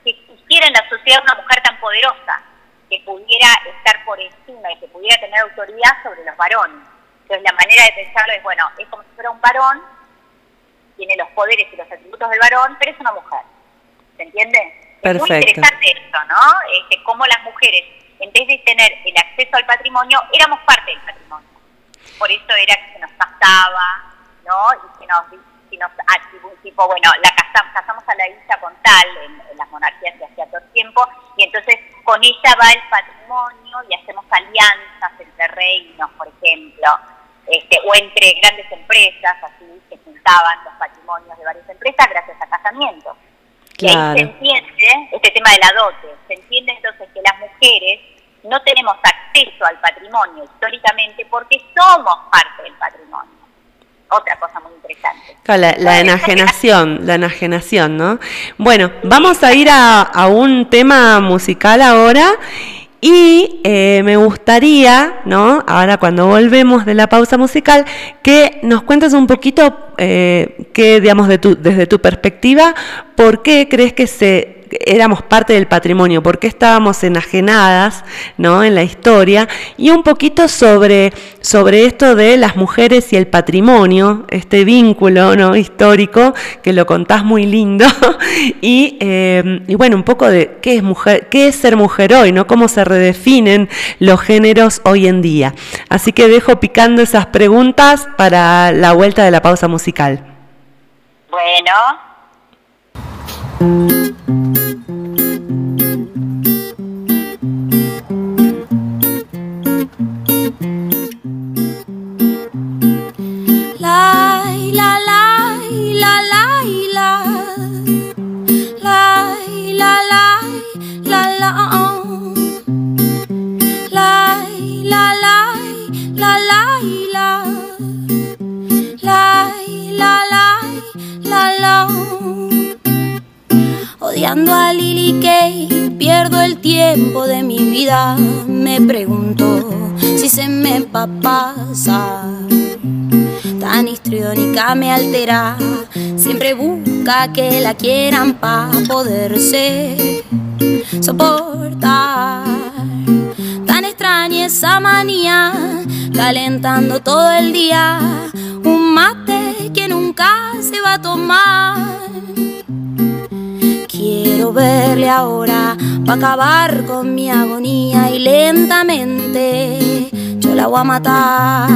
que existiera en la sociedad una mujer tan poderosa que pudiera estar por encima y que pudiera tener autoridad sobre los varones. Entonces la manera de pensarlo es, bueno, es como si fuera un varón, tiene los poderes y los atributos del varón, pero es una mujer. ¿Se entiende? Perfecto. Es muy interesante esto, ¿no? Este, cómo las mujeres, en vez de tener el acceso al patrimonio, éramos parte del patrimonio. Por eso era que se nos pasaba, ¿no? Y que nos si nos tipo, bueno, la casamos, casamos a la hija con tal, en, las monarquías se hacía todo tiempo, y entonces con ella va el patrimonio y hacemos alianzas entre reinos, por ejemplo, este, o entre grandes empresas, así se juntaban los patrimonios de varias empresas gracias a casamientos. Y ahí se entiende este tema de la dote, se entiende entonces que las mujeres no tenemos acceso al patrimonio históricamente porque somos parte del patrimonio. Otra cosa muy interesante. la, enajenación, la enajenación, ¿no? Bueno, vamos a ir a un tema musical ahora y eh, me gustaría, ¿no? Ahora cuando volvemos de la pausa musical, que nos cuentes un poquito, eh, que, digamos, de tu, desde tu perspectiva, ¿por qué crees que se éramos parte del patrimonio, por qué estábamos enajenadas ¿no? en la historia, y un poquito sobre, sobre esto de las mujeres y el patrimonio, este vínculo ¿no? histórico, que lo contás muy lindo, <laughs> y, eh, y, bueno, un poco de qué es, mujer, qué es ser mujer hoy, ¿no? cómo se redefinen los géneros hoy en día. Así que dejo picando esas preguntas para la vuelta de la pausa musical. Bueno. Odiando a Lily Kay, pierdo el tiempo de mi vida. Me pregunto si se me va a pasar. Tan histriónica me altera, siempre busca que la quieran para poderse soportar. Tan extraña esa manía, calentando todo el día, un mate nunca se va a tomar. Quiero verle ahora para acabar con mi agonía y lentamente yo la voy a matar.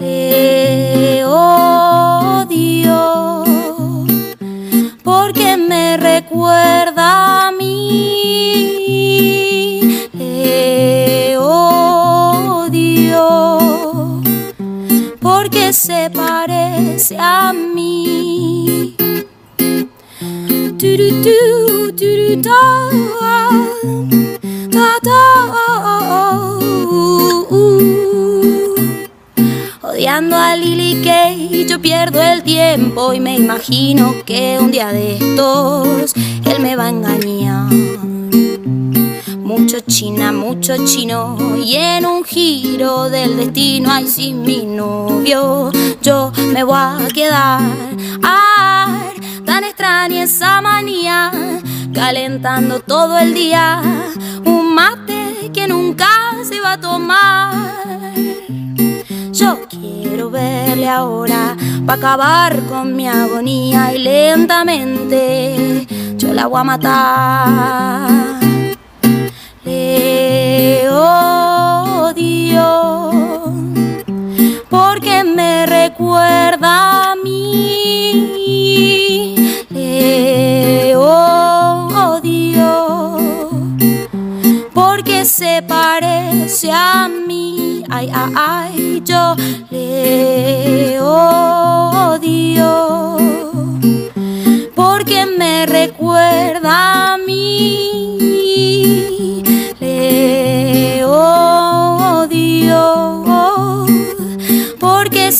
Le odio porque me recuerda a mí. Porque se parece a mí. Odiando a Lily Kay, yo pierdo el tiempo y me imagino que un día de estos él me va a engañar. Mucho china, mucho chino y en un giro del destino, ay, sin mi novio, yo me voy a quedar. Ay, tan extraña esa manía, calentando todo el día, un mate que nunca se va a tomar. Yo quiero verle ahora para acabar con mi agonía y lentamente yo la voy a matar. Recuerda a mí. Le odio porque se parece a mí. Ay, ay, ay, yo le odio porque me recuerda.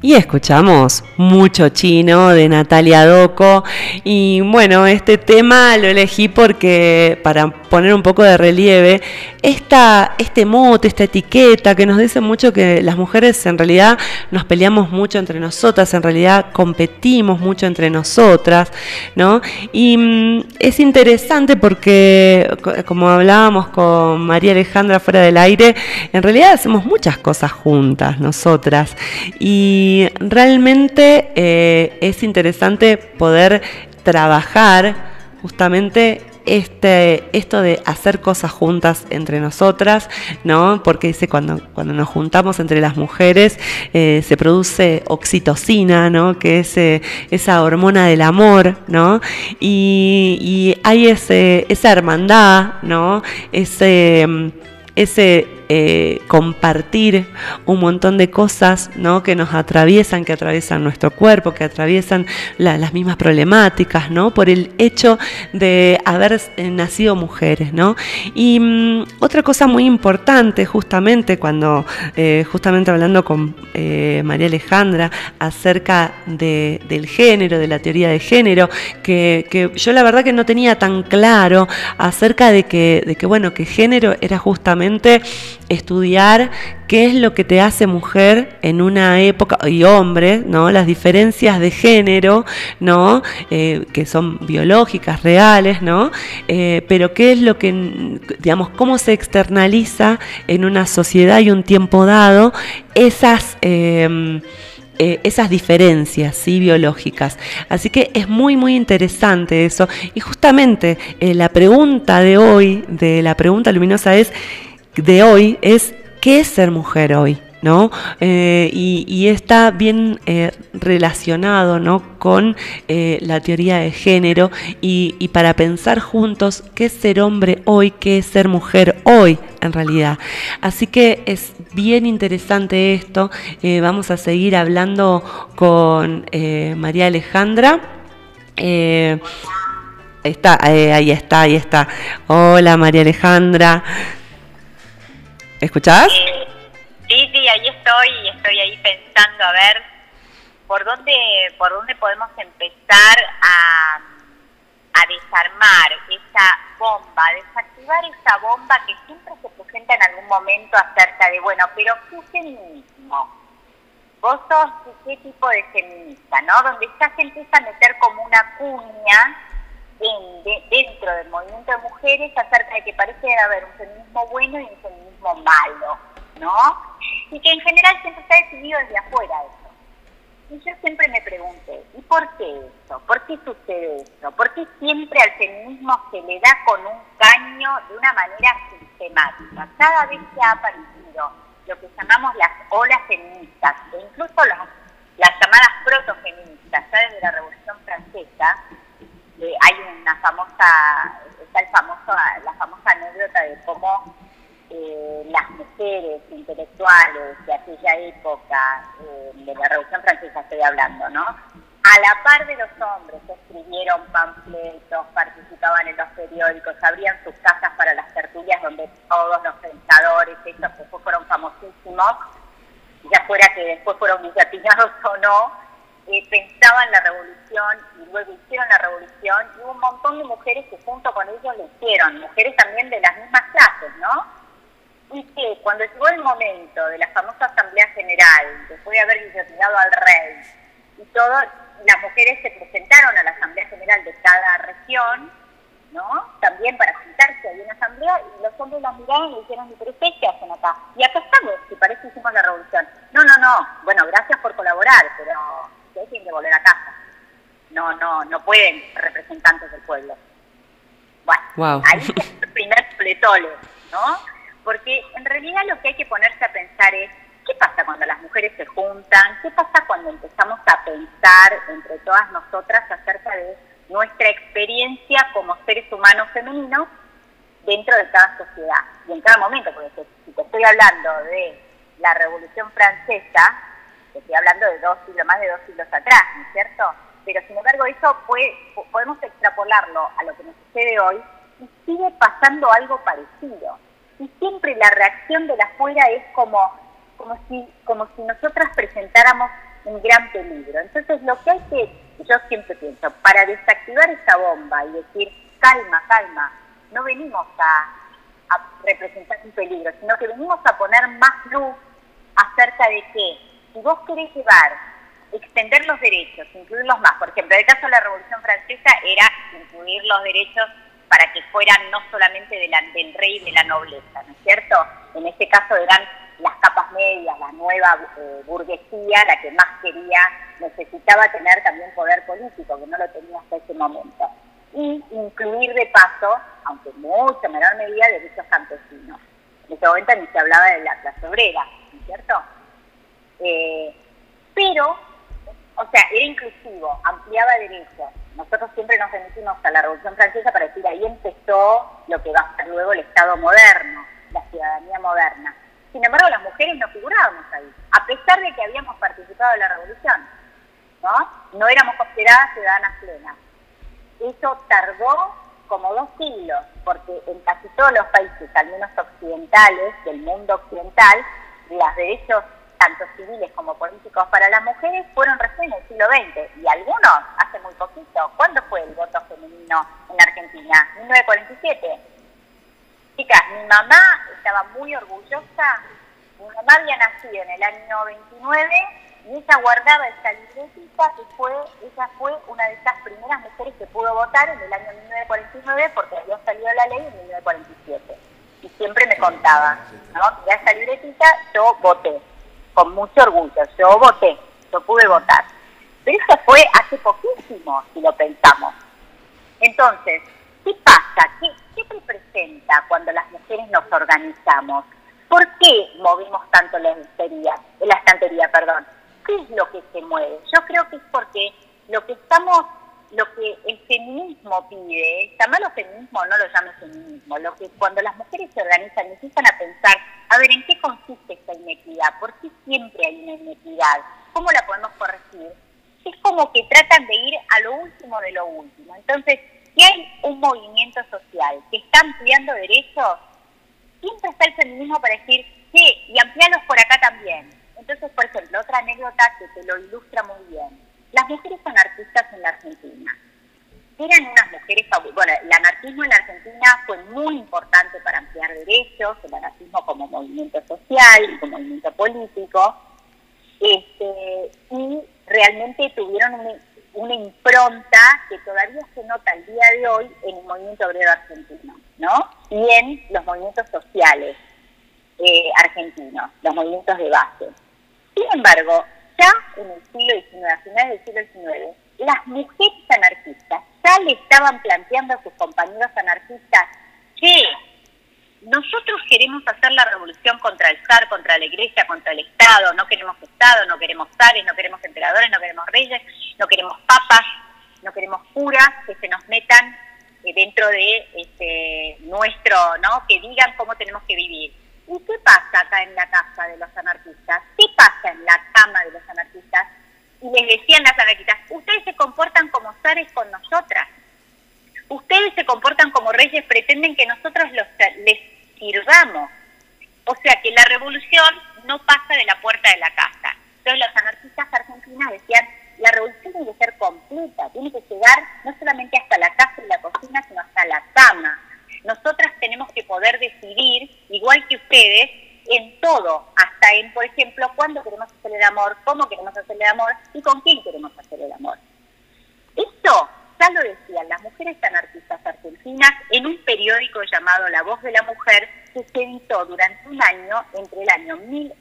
Y escuchamos mucho chino de Natalia Doco. Y bueno, este tema lo elegí porque para poner un poco de relieve esta, este mote, esta etiqueta que nos dice mucho que las mujeres en realidad nos peleamos mucho entre nosotras, en realidad competimos mucho entre nosotras, ¿no? Y mm, es interesante porque, como hablábamos con María Alejandra fuera del aire, en realidad hacemos muchas cosas juntas nosotras. Y realmente eh, es interesante poder trabajar justamente este, esto de hacer cosas juntas entre nosotras, ¿no? Porque dice cuando, cuando nos juntamos entre las mujeres eh, se produce oxitocina, ¿no? Que es eh, esa hormona del amor, ¿no? Y, y hay ese, esa hermandad, ¿no? Ese, ese eh, compartir un montón de cosas ¿no? que nos atraviesan, que atraviesan nuestro cuerpo, que atraviesan las mismas problemáticas, ¿no? por el hecho de haber eh, nacido mujeres. ¿no? Y mm, otra cosa muy importante, justamente cuando, eh, justamente hablando con María Alejandra acerca de, del género, de la teoría de género, que, que, yo la verdad que no tenía tan claro acerca de que, de que bueno, que género era justamente estudiar qué es lo que te hace mujer en una época, y hombre, ¿no? Las diferencias de género, ¿no? Eh, que son biológicas, reales, ¿no? Eh, pero qué es lo que, digamos, cómo se externaliza en una sociedad y un tiempo dado esas... Em, eh, esas diferencias ¿sí? biológicas. Así que es muy, muy interesante eso. Y justamente la pregunta de hoy, de la pregunta luminosa es, de hoy es qué es ser mujer hoy. ¿no? Eh, y, está bien eh, relacionado ¿no? con eh, la teoría de género y, para pensar juntos qué es ser hombre hoy, qué es ser mujer hoy en realidad. Así que es bien interesante esto. vamos a seguir hablando con María Alejandra. está, ahí está, ahí está. Hola María Alejandra. ¿Escuchás? Sí, sí, ahí estoy estoy ahí pensando a ver por dónde, por dónde podemos empezar a, a desarmar esa bomba, desactivar esa bomba que siempre se presenta en algún momento acerca de, bueno, pero ¿qué feminismo? Vos sos qué tipo de feminista, ¿no? Donde ya se empieza a meter como una cuña dentro del movimiento de mujeres acerca de que parece haber un feminismo bueno y un feminismo malo, ¿no? Y que en general siempre está decidido desde afuera eso. Y yo siempre me pregunté, ¿y por qué eso? ¿Por qué sucede esto? ¿Por qué siempre al feminismo se le da con un caño de una manera sistemática? Cada vez que ha aparecido lo que llamamos las olas feministas, e incluso las, las llamadas protofeministas, ya desde la Revolución Francesa, hay una famosa, está el famoso, la famosa anécdota de cómo eh, las mujeres intelectuales de aquella época, eh, de la Revolución Francesa estoy hablando, ¿no? A la par de los hombres escribieron panfletos, participaban en los periódicos, abrían sus casas para las tertulias donde todos los pensadores, estos después fueron famosísimos, ya fuera que después fueron guillotinados o no, eh, pensaban la revolución y luego hicieron la revolución y hubo un montón de mujeres que junto con ellos lo hicieron, mujeres también de las mismas clases, ¿no? Y que cuando llegó el momento de la famosa Asamblea General, después de haber guillotinado al rey y todo, las mujeres se presentaron a la Asamblea General de cada región, ¿no? También para sentarse ahí en la asamblea y los hombres las miraron y le dijeron, pero ustedes qué hacen acá? Y acá estamos, si parece que hicimos la revolución. No, no, no, bueno, gracias por colaborar, pero tienen que volver a casa. No, no, no pueden representantes del pueblo. Bueno, ahí es el <laughs> primer pletole, ¿no? Porque en realidad lo que hay que ponerse a pensar es, ¿qué pasa cuando las mujeres se juntan? ¿Qué pasa cuando empezamos a pensar entre todas nosotras acerca de nuestra experiencia como seres humanos femeninos dentro de cada sociedad y en cada momento? Porque si te estoy hablando de la Revolución Francesa, estoy hablando de dos siglos, más de dos siglos atrás, ¿no es cierto? Pero sin embargo eso podemos extrapolarlo a lo que nos sucede hoy y sigue pasando algo parecido. Y siempre la reacción de la afuera es como, como, si, como si nosotras presentáramos un gran peligro. Entonces lo que hay que, yo siempre pienso, para desactivar esa bomba y decir, calma, calma, no venimos a representar un peligro, sino que venimos a poner más luz acerca de qué, si vos querés llevar, extender los derechos, incluirlos más, por ejemplo, en el caso de la Revolución Francesa era incluir los derechos para que fueran no solamente de del rey y de la nobleza, ¿no es cierto? En este caso eran las capas medias, la nueva eh, burguesía, la que más quería, necesitaba tener también poder político, que no lo tenía hasta ese momento. y incluir de paso, aunque en mucha menor medida, derechos campesinos. En ese momento ni se hablaba de la clase obrera, ¿no es cierto? Eh, pero, o sea, era inclusivo, ampliaba derechos. Nosotros siempre nos remitimos a la Revolución Francesa para decir ahí empezó lo que va a ser luego el Estado moderno, la ciudadanía moderna. Sin embargo, las mujeres no figurábamos ahí, a pesar de que habíamos participado en la revolución. ¿no? No éramos consideradas ciudadanas plenas. Eso tardó como dos siglos, porque en casi todos los países, al menos occidentales, del mundo occidental, los derechos tanto civiles como políticos para las mujeres fueron recién en el siglo XX y algunos hace muy poquito. ¿Cuándo fue el voto femenino en Argentina? 1947. Chicas, mi mamá estaba muy orgullosa. Mi mamá había nacido en el año 29 y ella guardaba esa libretita y fue, ella fue una de esas primeras mujeres que pudo votar en el año 1949 porque había salido la ley en 1947. Y siempre me contaba, ¿no? Ya esa libretita yo voté, con mucho orgullo, yo voté, yo pude votar. Pero eso fue hace poquísimo, si lo pensamos. Entonces, ¿qué pasa? ¿Qué, qué representa cuando las mujeres nos organizamos? ¿Por qué movimos tanto la estantería? La estantería, perdón. ¿Qué es lo que se mueve? Yo creo que es porque lo que estamos, lo que el feminismo pide, llamarlo feminismo no lo llame feminismo, lo que cuando las mujeres se organizan empiezan a pensar, a ver, ¿en qué consiste esta inequidad? ¿Por qué siempre hay una inequidad? ¿Cómo la podemos corregir? Es como que tratan de ir a lo último de lo último. Entonces, si hay un movimiento social que está ampliando derechos, siempre está el feminismo para decir, sí, y ampliarlos por acá también. Entonces, por ejemplo, otra anécdota que te lo ilustra muy bien. Las mujeres anarquistas en la Argentina. Eran unas mujeres, bueno, el anarquismo en la Argentina fue muy importante para ampliar derechos, el anarquismo como movimiento social y como movimiento político, este, y realmente tuvieron una, impronta que todavía se nota el día de hoy en el movimiento obrero argentino, ¿no? Y en los movimientos sociales eh, argentinos, los movimientos de base. Sin embargo, ya en el siglo XIX, a finales del siglo XIX, las mujeres anarquistas ya le estaban planteando a sus compañeros anarquistas que nosotros queremos hacer la revolución contra el zar, contra la iglesia, contra el Estado, no queremos Estado, no queremos zares, no queremos emperadores, no queremos reyes, no queremos papas, no queremos curas que se nos metan eh, dentro de este, nuestro, ¿no? Que digan cómo tenemos que vivir. ¿Y qué pasa acá en la casa de los anarquistas? ¿Qué pasa en la cama de los anarquistas? Y les decían las anarquistas, ustedes se comportan como zares con nosotras. Ustedes se comportan como reyes, pretenden que nosotros los, les sirvamos. O sea que la revolución no pasa de la puerta de la casa. Entonces los anarquistas argentinos decían, la revolución tiene que ser completa, tiene que llegar no solamente hasta la casa y la cocina, sino hasta la cama. Nosotras tenemos que poder decidir, igual que ustedes, en todo, hasta en, por ejemplo, cuándo queremos hacer el amor, cómo queremos hacer el amor y con quién queremos hacer el amor. Esto ya lo decían las mujeres anarquistas argentinas en un periódico llamado La Voz de la Mujer que se editó durante un año entre el año 18,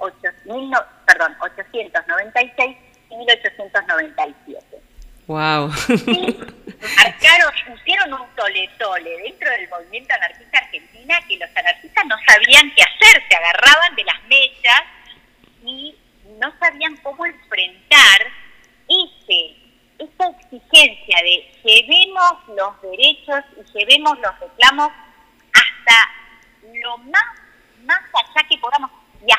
perdón, 896 y 1897. Wow. <laughs> marcaron, pusieron un tole tole dentro del movimiento anarquista argentina que los anarquistas no sabían qué hacer, se agarraban de las mechas y no sabían cómo enfrentar ese, esa exigencia de llevemos los derechos y llevemos los reclamos hasta lo más, más allá que podamos y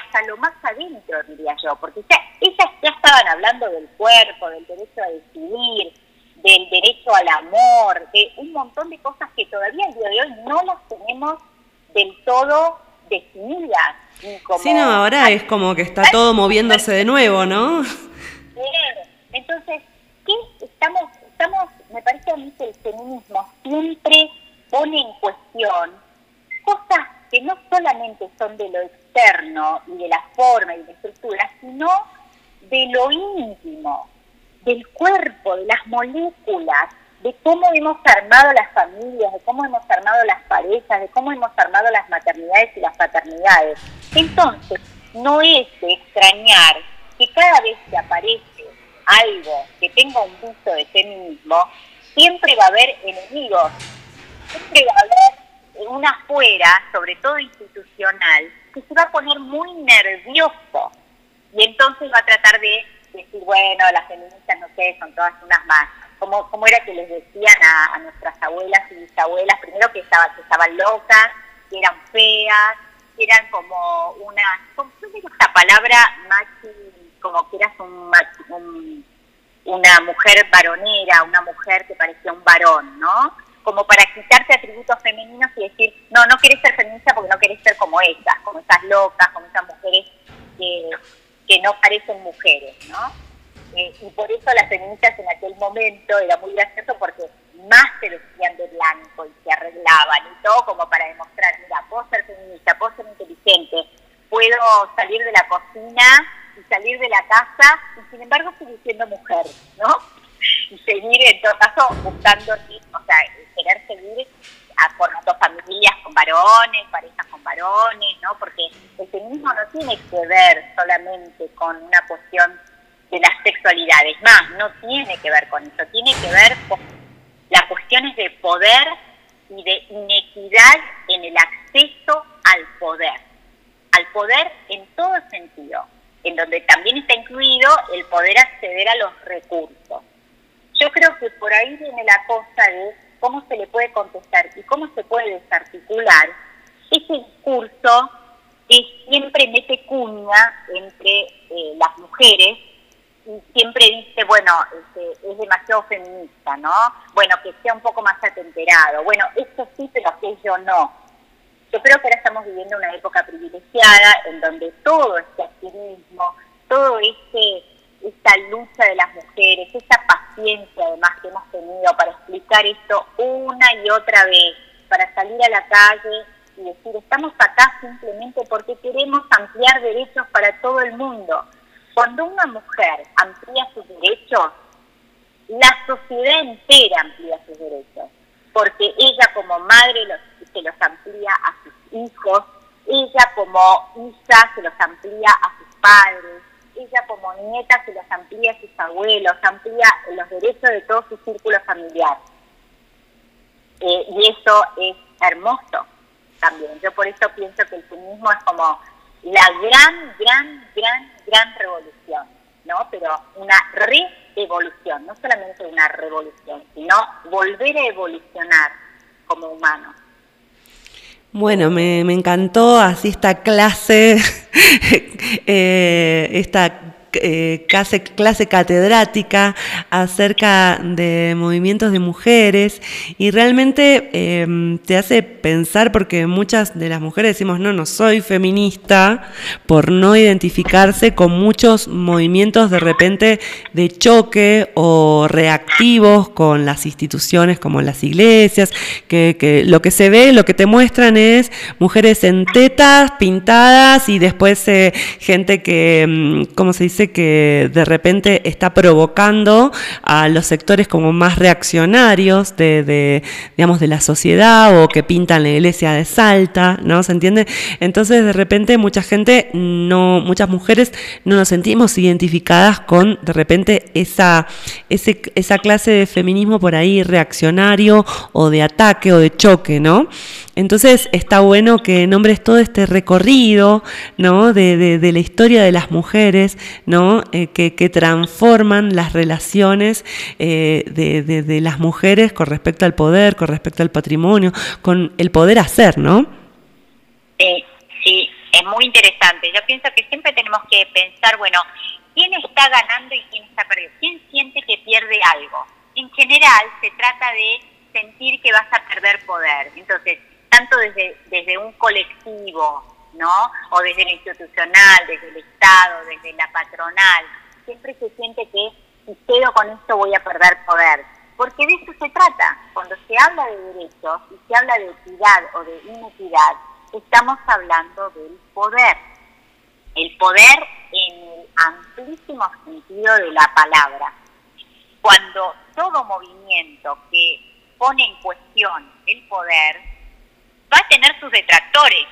hasta lo más adentro, diría yo, porque ya, ellas ya estaban hablando del cuerpo, del derecho a decidir, del derecho al amor, de un montón de cosas que todavía el día de hoy no las tenemos del todo definidas. Como sí, no, ahora es como que está todo moviéndose de nuevo, ¿no? Entonces, ¿qué estamos, estamos, me parece a mí que el feminismo siempre pone en cuestión cosas que no solamente son de lo externo y de la forma y de la estructura, sino de lo íntimo, del cuerpo, de las moléculas, de cómo hemos armado las familias, de cómo hemos armado las parejas, de cómo hemos armado las maternidades y las paternidades. Entonces, no es de extrañar que cada vez que aparece algo que tenga un gusto de feminismo, siempre va a haber enemigos, siempre va a haber una afuera, sobre todo institucional, que se va a poner muy nervioso y entonces va a tratar de decir, bueno, las feministas, no sé, son todas unas más. Como, como era que les decían a, nuestras abuelas y bisabuelas, primero que, estaba, que estaban locas, que eran feas, que eran como una, ¿cómo esta palabra machi, como que eras un, una mujer varonera, una mujer que parecía un varón, ¿no? Como para quitarte atributos femeninos y decir, no, no querés ser feminista porque no querés ser como ellas, como esas locas, como esas mujeres que no parecen mujeres, ¿no? Eh, y por eso las feministas en aquel momento era muy gracioso porque más se vestían de blanco y se arreglaban y todo como para demostrar, mira, puedo ser feminista, puedo ser inteligente, puedo salir de la cocina y salir de la casa y sin embargo seguir siendo mujer, ¿no? Y seguir en todo caso buscando, o sea, querer seguir a, por dos familias con varones, parejas con varones, ¿no? Porque el feminismo no tiene que ver solamente con una cuestión de las sexualidades, más, no tiene que ver con eso, tiene que ver con las cuestiones de poder y de inequidad en el acceso al poder, al poder en todo sentido, en donde también está incluido el poder acceder a los recursos. Yo creo que por ahí viene la cosa de cómo se le puede contestar y cómo se puede desarticular ese discurso que siempre mete cuña entre eh, las mujeres y siempre dice, bueno, este, es demasiado feminista, ¿no? Bueno, que sea un poco más atemperado. Bueno, esto sí, pero aquello no. Yo creo que ahora estamos viviendo una época privilegiada en donde todo este activismo, todo este esta lucha de las mujeres, esa paciencia además que hemos tenido para explicar esto una y otra vez, para salir a la calle y decir, estamos acá simplemente porque queremos ampliar derechos para todo el mundo. Cuando una mujer amplía sus derechos, la sociedad entera amplía sus derechos, porque ella como madre se los amplía a sus hijos, ella como hija se los amplía a sus padres, ella como nieta se los amplía a sus abuelos, amplía los derechos de todo su círculo familiar. Eh, y eso es hermoso también. Yo por eso pienso que el feminismo es como la gran, gran, gran, gran revolución, ¿no? Pero una re-evolución, no solamente una revolución, sino volver a evolucionar como humanos. Bueno, me, encantó así esta clase, <laughs> eh, esta eh, clase, catedrática acerca de movimientos de mujeres y realmente em, te hace pensar porque muchas de las mujeres decimos no, no soy feminista por no identificarse con muchos movimientos de repente de choque o reactivos con las instituciones como las iglesias, que, que lo que se ve, lo que te muestran es mujeres en tetas, pintadas y después eh, gente que, em, ¿cómo se dice? Que de repente está provocando a los sectores como más reaccionarios de, digamos, de la sociedad o que pintan la iglesia de Salta, ¿no? ¿Se entiende? Entonces de repente mucha gente, no, muchas mujeres no nos sentimos identificadas con de repente esa, esa clase de feminismo por ahí reaccionario o de ataque o de choque, ¿no? Entonces está bueno que nombres todo este recorrido ¿no? de, la historia de las mujeres ¿no? Eh, que, transforman las relaciones eh, de, las mujeres con respecto al poder, con respecto al patrimonio, con el poder hacer, ¿no? Sí, sí, es muy interesante. Yo pienso que siempre tenemos que pensar, bueno, ¿quién está ganando y quién está perdiendo? ¿Quién siente que pierde algo? En general se trata de sentir que vas a perder poder. Entonces, tanto desde, desde un colectivo, ¿no? O desde lo institucional, desde el Estado, desde la patronal, siempre se siente que si quedo con esto voy a perder poder. Porque de eso se trata. Cuando se habla de derechos y se habla de equidad o de inequidad, estamos hablando del poder. El poder en el amplísimo sentido de la palabra. Cuando todo movimiento que pone en cuestión el poder va a tener sus detractores.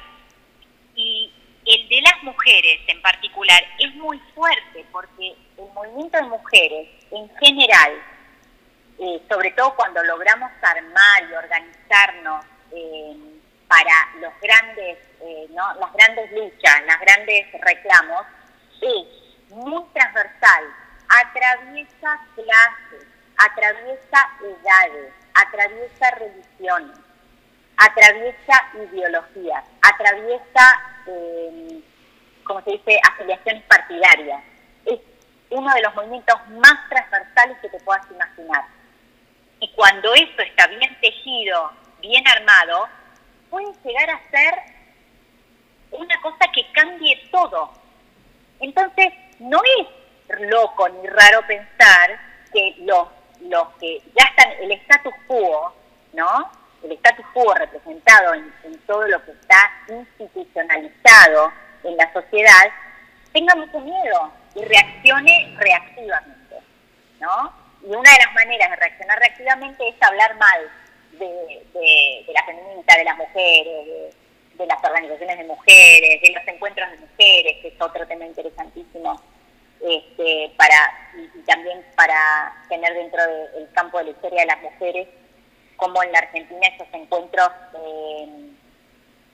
Y el de las mujeres en particular es muy fuerte porque el movimiento de mujeres en general eh, sobre todo cuando logramos armar y organizarnos eh, para los grandes, eh, ¿no? las grandes luchas, los grandes reclamos, es muy transversal, atraviesa clases, atraviesa edades, atraviesa religiones, atraviesa ideologías, atraviesa, eh, como se dice, afiliaciones partidarias. Es uno de los movimientos más transversales que te puedas imaginar. Y cuando eso está bien tejido, bien armado, puede llegar a ser una cosa que cambie todo. Entonces, no es loco ni raro pensar que los, los que ya están, el status quo, ¿no? El status quo representado en, todo lo que está institucionalizado en la sociedad, tenga mucho miedo y reaccione reactivamente, ¿no? Y una de las maneras de reaccionar reactivamente es hablar mal de, la feminista, de las mujeres, de, las organizaciones de mujeres, de los encuentros de mujeres, que es otro tema interesantísimo, este, para y también para tener dentro del campo de la historia de las mujeres, como en la Argentina esos encuentros eh,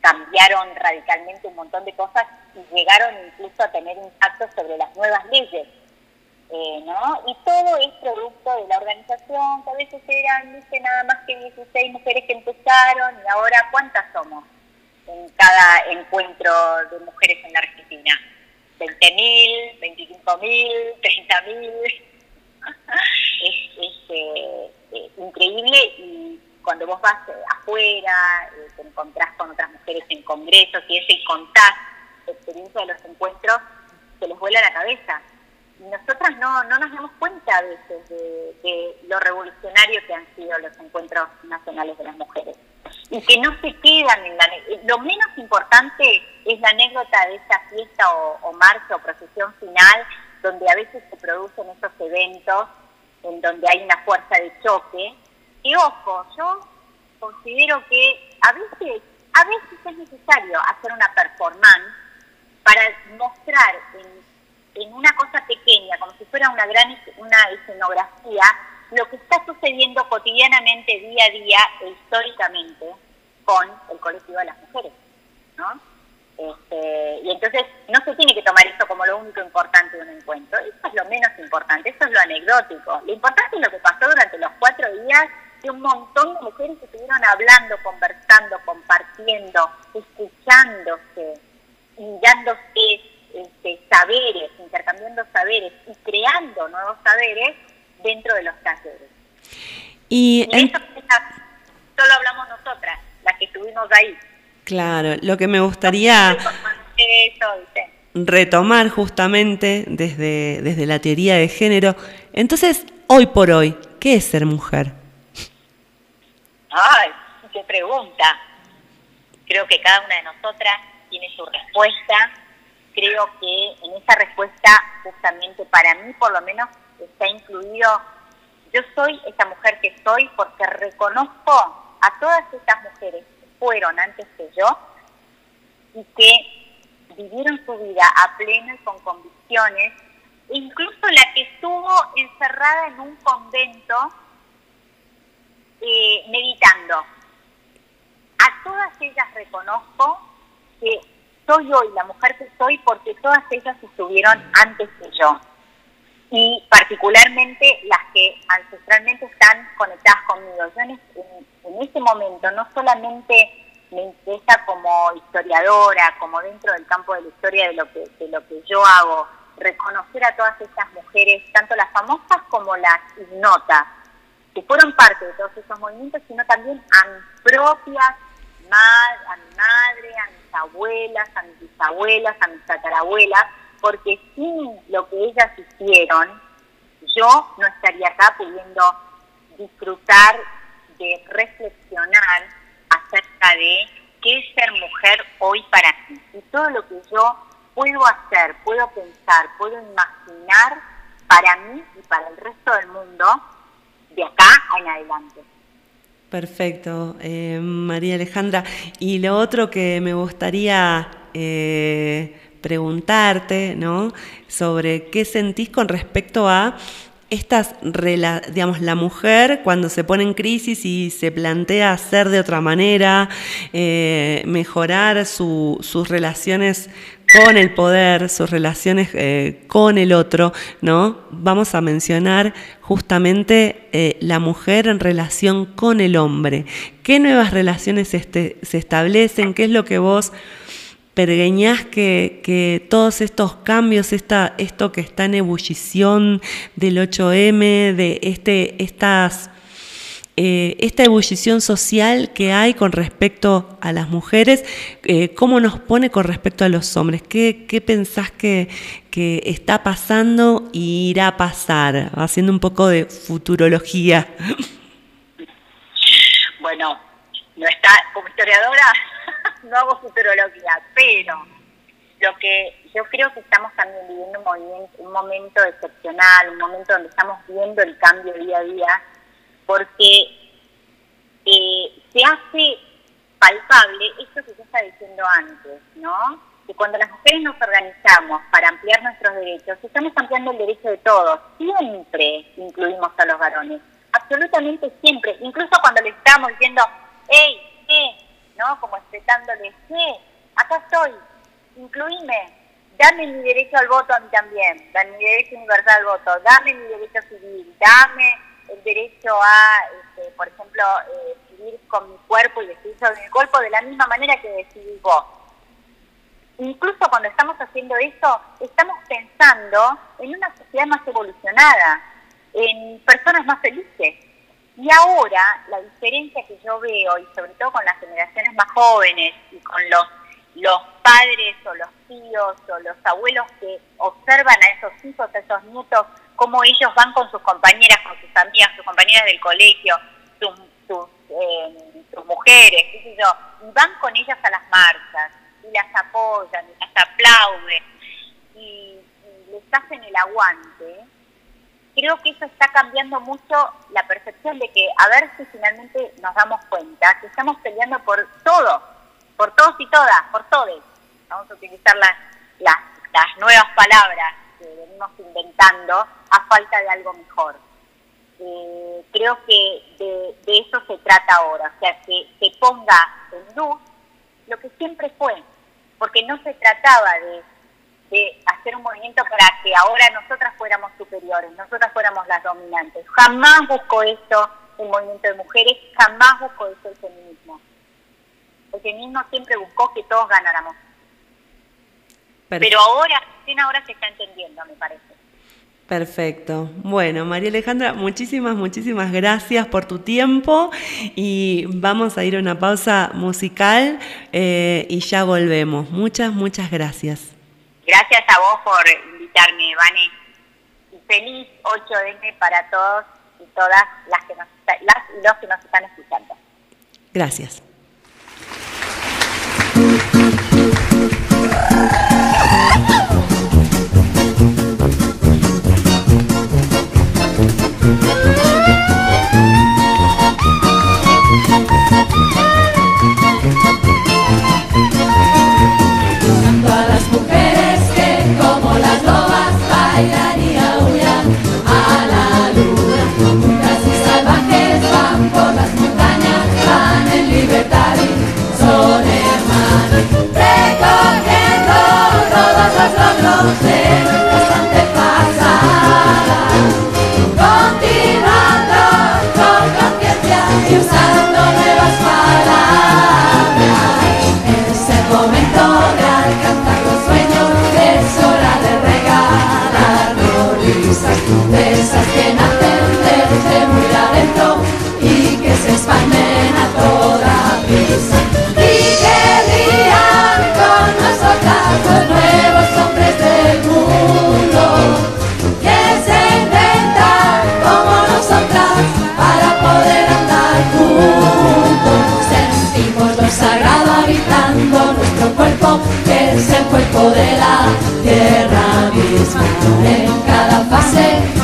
cambiaron radicalmente un montón de cosas y llegaron incluso a tener impacto sobre las nuevas leyes. Eh, ¿no? Y todo es producto de la organización, que a veces eran, dice, nada más que 16 mujeres que empezaron, y ahora, ¿cuántas somos en cada encuentro de mujeres en la Argentina? ¿20.000, 25.000, 30.000? <laughs> es es eh, eh, increíble y cuando vos vas eh, afuera, te encontrás con otras mujeres en congresos y eso y contás la experiencia de los encuentros, se les vuela la cabeza. Y nosotras no, no nos damos cuenta a veces de, de, lo revolucionario que han sido los encuentros nacionales de las mujeres. Y que no se quedan en la... Lo menos importante es la anécdota de esa fiesta o marcha o procesión final, donde a veces se producen esos eventos en donde hay una fuerza de choque. Y ojo, yo considero que a veces, a veces es necesario hacer una performance para mostrar en, en una cosa pequeña, como si fuera una gran una escenografía, lo que está sucediendo cotidianamente, día a día e históricamente con el colectivo de las mujeres, ¿no? Este, y entonces no se tiene que tomar eso como lo único importante de un encuentro. Eso es lo menos importante, eso es lo anecdótico. Lo importante es lo que pasó durante los cuatro días, que un montón de mujeres estuvieron hablando, conversando, compartiendo, escuchándose y dándose este, saberes, intercambiando saberes y creando nuevos saberes dentro de los talleres. Y, y eso solo hablamos nosotras, las que estuvimos ahí. Claro, lo que me gustaría retomar justamente desde, desde la teoría de género. Entonces, hoy por hoy, ¿qué es ser mujer? Ay, qué pregunta. Creo que cada una de nosotras tiene su respuesta. Creo que en esa respuesta, justamente para mí por lo menos, está incluido, yo soy esa mujer que soy porque reconozco a todas estas mujeres fueron antes que yo y que vivieron su vida a pleno y con convicciones, incluso la que estuvo encerrada en un convento eh, meditando. A todas ellas reconozco que soy hoy la mujer que soy porque todas ellas estuvieron antes que yo. Y particularmente las que ancestralmente están conectadas conmigo. Yo en, en, ese momento no solamente me interesa como historiadora, como dentro del campo de la historia de lo que, de lo que yo hago, reconocer a todas estas mujeres, tanto las famosas como las ignotas, que fueron parte de todos esos movimientos, sino también a mis propias a mi madre, a mis abuelas, a mis bisabuelas, a mis tatarabuelas, porque sin lo que ellas hicieron, yo no estaría acá pudiendo disfrutar reflexionar acerca de qué es ser mujer hoy para mí. Y todo lo que yo puedo hacer, puedo pensar, puedo imaginar para mí y para el resto del mundo de acá en adelante. Perfecto, eh, María Alejandra. Y lo otro que me gustaría eh, preguntarte, ¿no? Sobre qué sentís con respecto a estas, digamos, la mujer cuando se pone en crisis y se plantea hacer de otra manera, eh, mejorar sus relaciones con el poder, sus relaciones eh, con el otro, ¿no? Vamos a mencionar justamente eh, la mujer en relación con el hombre. ¿Qué nuevas relaciones este, se establecen? ¿Qué es lo que vos pergueñás que, todos estos cambios, esta, esto que está en ebullición del 8M, de este, estas, eh, esta ebullición social que hay con respecto a las mujeres, eh, cómo nos pone con respecto a los hombres, qué, qué pensás que, que está pasando y irá a pasar, haciendo un poco de futurología. Bueno, no está, como historiadora no hago futurología, pero lo que yo creo que estamos también viviendo un, movimiento, un momento excepcional, un momento donde estamos viendo el cambio día a día, porque eh, se hace palpable esto que yo estaba diciendo antes, ¿no? Que cuando las mujeres nos organizamos para ampliar nuestros derechos, estamos ampliando el derecho de todos. Siempre incluimos a los varones, absolutamente siempre. Incluso cuando les estamos diciendo, hey, ¿qué? Como expresándole, sí, acá estoy, incluíme, dame mi derecho al voto a mí también, dame mi derecho universal al voto, dame mi derecho civil, dame el derecho a, este, por ejemplo, eh, vivir con mi cuerpo y decidir sobre mi cuerpo de la misma manera que decidís vos. Incluso cuando estamos haciendo eso, estamos pensando en una sociedad más evolucionada, en personas más felices, y ahora la diferencia que yo veo, y sobre todo con las generaciones más jóvenes y con los, los padres o los tíos o los abuelos que observan a esos hijos, a esos nietos, cómo ellos van con sus compañeras, con sus amigas, sus compañeras del colegio, sus, sus, eh, sus mujeres, qué sé yo, y van con ellas a las marchas y las apoyan y las aplauden y les hacen el aguante creo que eso está cambiando mucho la percepción de que a ver si finalmente nos damos cuenta que estamos peleando por todo, por todos y todas, por todos. Vamos a utilizar las, las, nuevas palabras que venimos inventando a falta de algo mejor. Eh, creo que de, de, eso se trata ahora, o sea, que se ponga en luz lo que siempre fue, porque no se trataba de de hacer un movimiento para que ahora nosotras fuéramos superiores, nosotras fuéramos las dominantes. Jamás buscó esto el movimiento de mujeres, jamás buscó esto el feminismo. El feminismo siempre buscó que todos ganáramos. Pero ahora, recién ahora se está entendiendo, me parece. Perfecto. Bueno, María Alejandra, muchísimas, muchísimas gracias por tu tiempo y vamos a ir a una pausa musical eh, y ya volvemos. Muchas, muchas gracias. Gracias a vos por invitarme, Vane. Y feliz 8M para todos y todas las, que nos, las y los que nos están escuchando. Gracias. <laughs> conocer nuestras antepasadas. Que se inventan como nosotras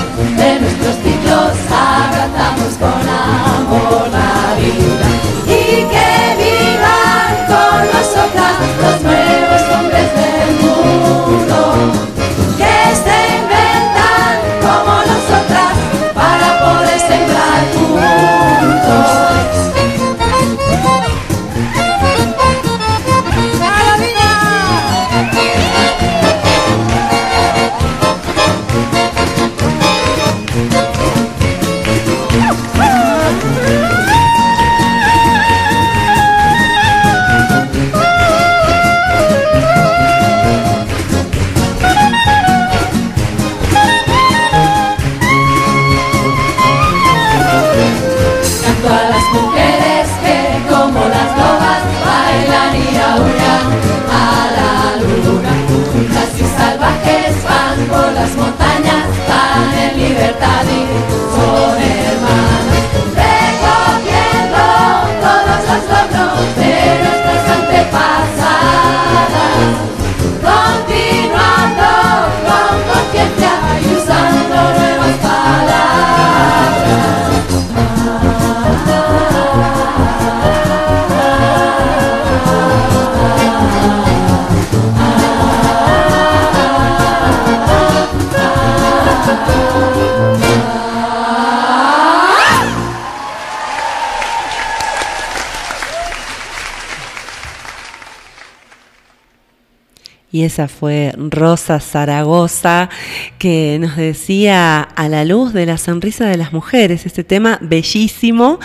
y esa fue Rosa Zaragoza que nos decía a la luz de la sonrisa de las mujeres, este tema bellísimo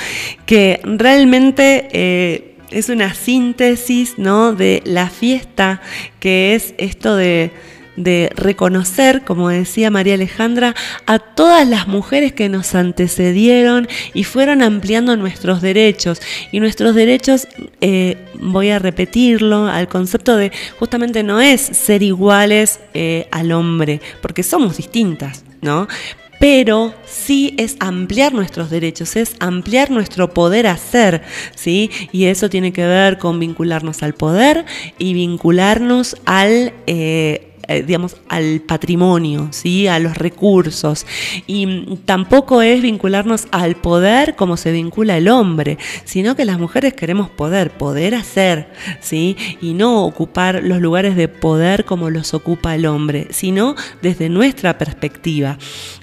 que realmente... Eh, es una síntesis ¿no? de la fiesta, que es esto de, de reconocer, como decía María Alejandra, a todas las mujeres que nos antecedieron y fueron ampliando nuestros derechos. Y nuestros derechos, eh, voy a repetirlo, al concepto de justamente no es ser iguales eh, al hombre, porque somos distintas, ¿no? pero sí es ampliar nuestros derechos, es ampliar nuestro poder hacer, ¿sí? Y eso tiene que ver con vincularnos al poder y vincularnos al... Eh, eh, digamos, al patrimonio, ¿sí? a los recursos. Y tampoco es vincularnos al poder como se vincula el hombre, sino que las mujeres queremos poder, poder hacer, ¿sí? y no ocupar los lugares de poder como los ocupa el hombre, sino desde nuestra perspectiva.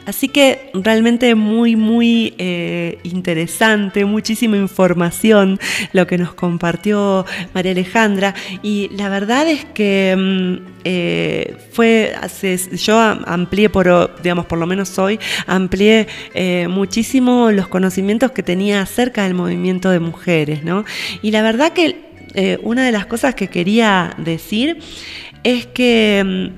Así que realmente muy, muy eh, interesante, muchísima información lo que nos compartió María Alejandra. Y la verdad es que mm, eh, fue, yo amplié, por, digamos, por lo menos hoy, amplié eh, muchísimo los conocimientos que tenía acerca del movimiento de mujeres, ¿no? Y la verdad que una de las cosas que quería decir es que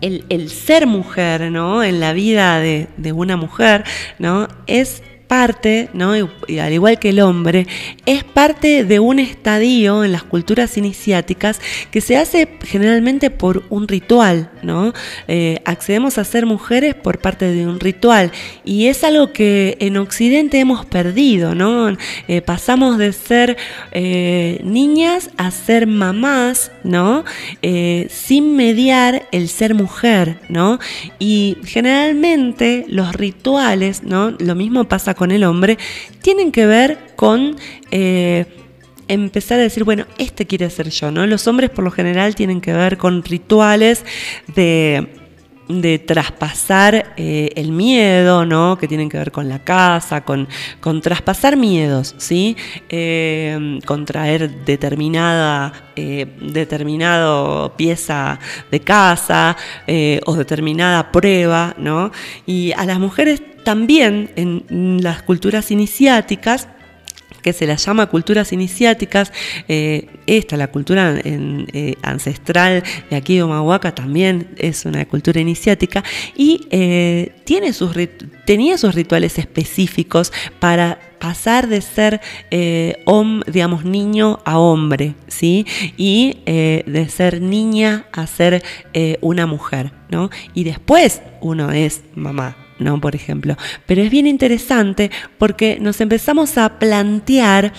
mm, el, ser mujer, ¿no? En la vida de, de una mujer, ¿no? Es parte, ¿no? y, al igual que el hombre, es parte de un estadio en las culturas iniciáticas que se hace generalmente por un ritual, ¿no? Eh, accedemos a ser mujeres por parte de un ritual y es algo que en Occidente hemos perdido, ¿no? Eh, pasamos de ser eh, niñas a ser mamás, ¿no? sin mediar el ser mujer, ¿no? Y generalmente los rituales, ¿no? Lo mismo pasa con el hombre, tienen que ver con eh, empezar a decir, bueno, este quiere ser yo, ¿no? Los hombres por lo general tienen que ver con rituales de de traspasar eh, el miedo, ¿no? Que tienen que ver con la casa, con, con traspasar miedos, ¿sí? Eh, contraer determinada, eh, determinado pieza de casa o determinada prueba, ¿no? Y a las mujeres también en las culturas iniciáticas que se las llama culturas iniciáticas. Eh, esta, la cultura eh, ancestral de aquí de Omahuaca, también es una cultura iniciática y eh, tiene sus, tenía sus rituales específicos para pasar de ser, digamos, niño a hombre, ¿sí? Y de ser niña a ser una mujer, ¿no? Y después uno es mamá, ¿no? Por ejemplo. Pero es bien interesante porque nos empezamos a plantear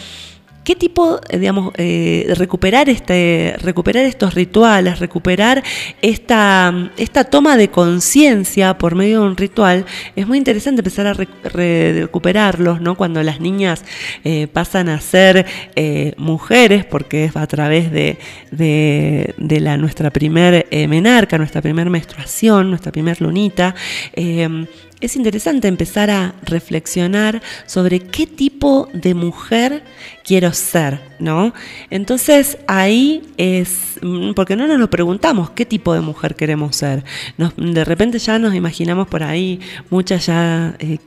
¿Qué tipo, eh, digamos, eh, recuperar, este, recuperar estos rituales, recuperar esta, esta toma de conciencia por medio de un ritual? Es muy interesante empezar a recuperarlos, ¿no? Cuando las niñas eh, pasan a ser mujeres, porque es a través de, de, la, nuestra primer menarca, nuestra primer menstruación, nuestra primer lunita es interesante empezar a reflexionar sobre qué tipo de mujer quiero ser, ¿no? Entonces ahí es, mm, porque no nos lo preguntamos qué tipo de mujer queremos ser. de repente ya nos imaginamos por ahí muchas ya eh,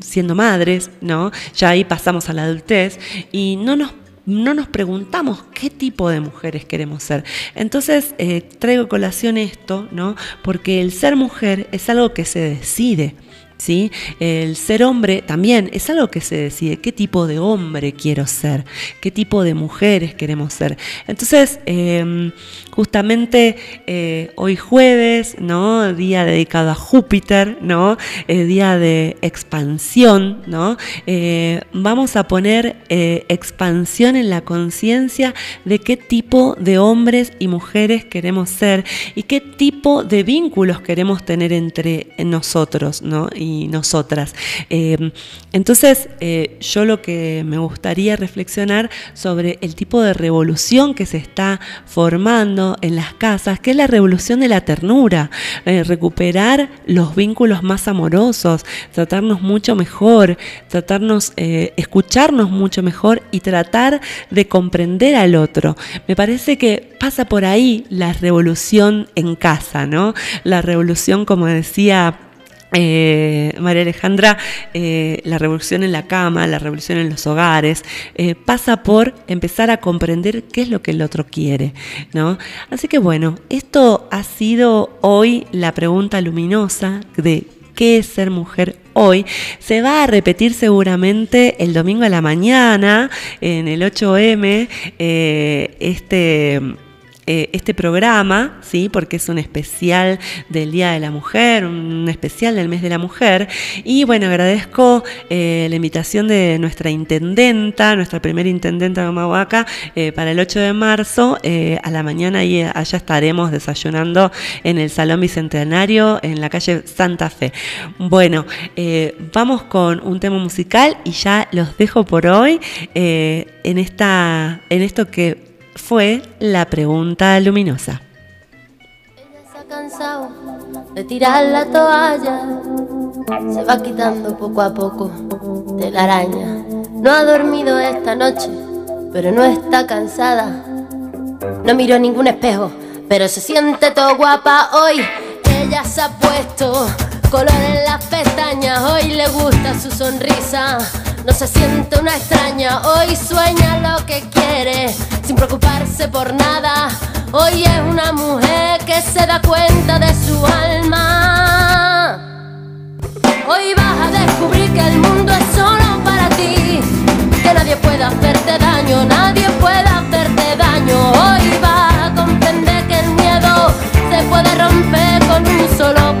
siendo madres, ¿no? Ya ahí pasamos a la adultez y no nos no nos preguntamos qué tipo de mujeres queremos ser. Entonces eh, traigo colación esto, ¿no? Porque el ser mujer es algo que se decide. ¿Sí? El ser hombre también es algo que se decide, qué tipo de hombre quiero ser, qué tipo de mujeres queremos ser. Entonces, em, justamente eh, hoy jueves, ¿no? Día dedicado a Júpiter, ¿no? El día de expansión, ¿no? Eh, vamos a poner eh, expansión en la conciencia de qué tipo de hombres y mujeres queremos ser y qué tipo de vínculos queremos tener entre nosotros, ¿no? Nosotras. Eh, entonces, eh, yo lo que me gustaría reflexionar sobre el tipo de revolución que se está formando en las casas, que es la revolución de la ternura, eh, recuperar los vínculos más amorosos, tratarnos mucho mejor, tratarnos, escucharnos mucho mejor y tratar de comprender al otro. Me parece que pasa por ahí la revolución en casa, ¿no? La revolución, como decía eh, María Alejandra, eh, la revolución en la cama, la revolución en los hogares, eh, pasa por empezar a comprender qué es lo que el otro quiere, ¿no? Así que bueno, esto ha sido hoy la pregunta luminosa de qué es ser mujer hoy. Se va a repetir seguramente el domingo a la mañana en el 8M, este eh, este programa, ¿sí? porque es un especial del Día de la Mujer, un especial del mes de la mujer. Y bueno, agradezco eh, la invitación de nuestra intendenta, nuestra primera intendenta de Humahuaca, eh, para el 8 de marzo a la mañana y allá estaremos desayunando en el Salón Bicentenario en la calle Santa Fe. Bueno, vamos con un tema musical y ya los dejo por hoy en, esta, en esto que fue la pregunta luminosa. Ella se ha cansado de tirar la toalla, se va quitando poco a poco de la araña. No ha dormido esta noche, pero no está cansada. No miró ningún espejo, pero se siente todo guapa hoy. Ella se ha puesto color en las pestañas, hoy le gusta su sonrisa no se siente una extraña, hoy sueña lo que quiere, sin preocuparse por nada. Hoy es una mujer que se da cuenta de su alma. Hoy vas a descubrir que el mundo es solo para ti, que nadie puede hacerte daño, nadie puede hacerte daño. Hoy vas a comprender que el miedo se puede romper con un solo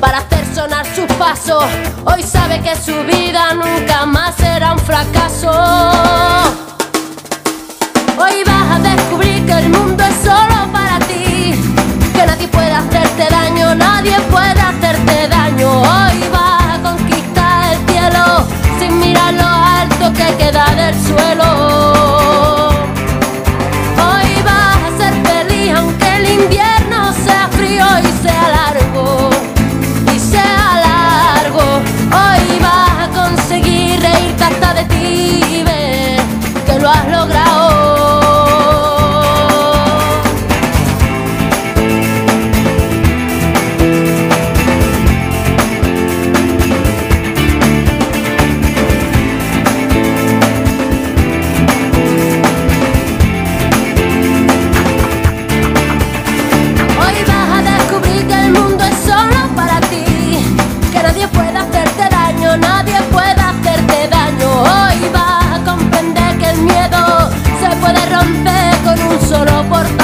para hacer sonar sus pasos. Hoy sabe que su vida nunca más será un fracaso. Hoy vas a descubrir que el mundo es solo para ti, que nadie puede hacerte daño, nadie puede hacerte daño. Hoy vas a conquistar el cielo sin mirar lo alto que queda del suelo. lo rompe con un solo portazo.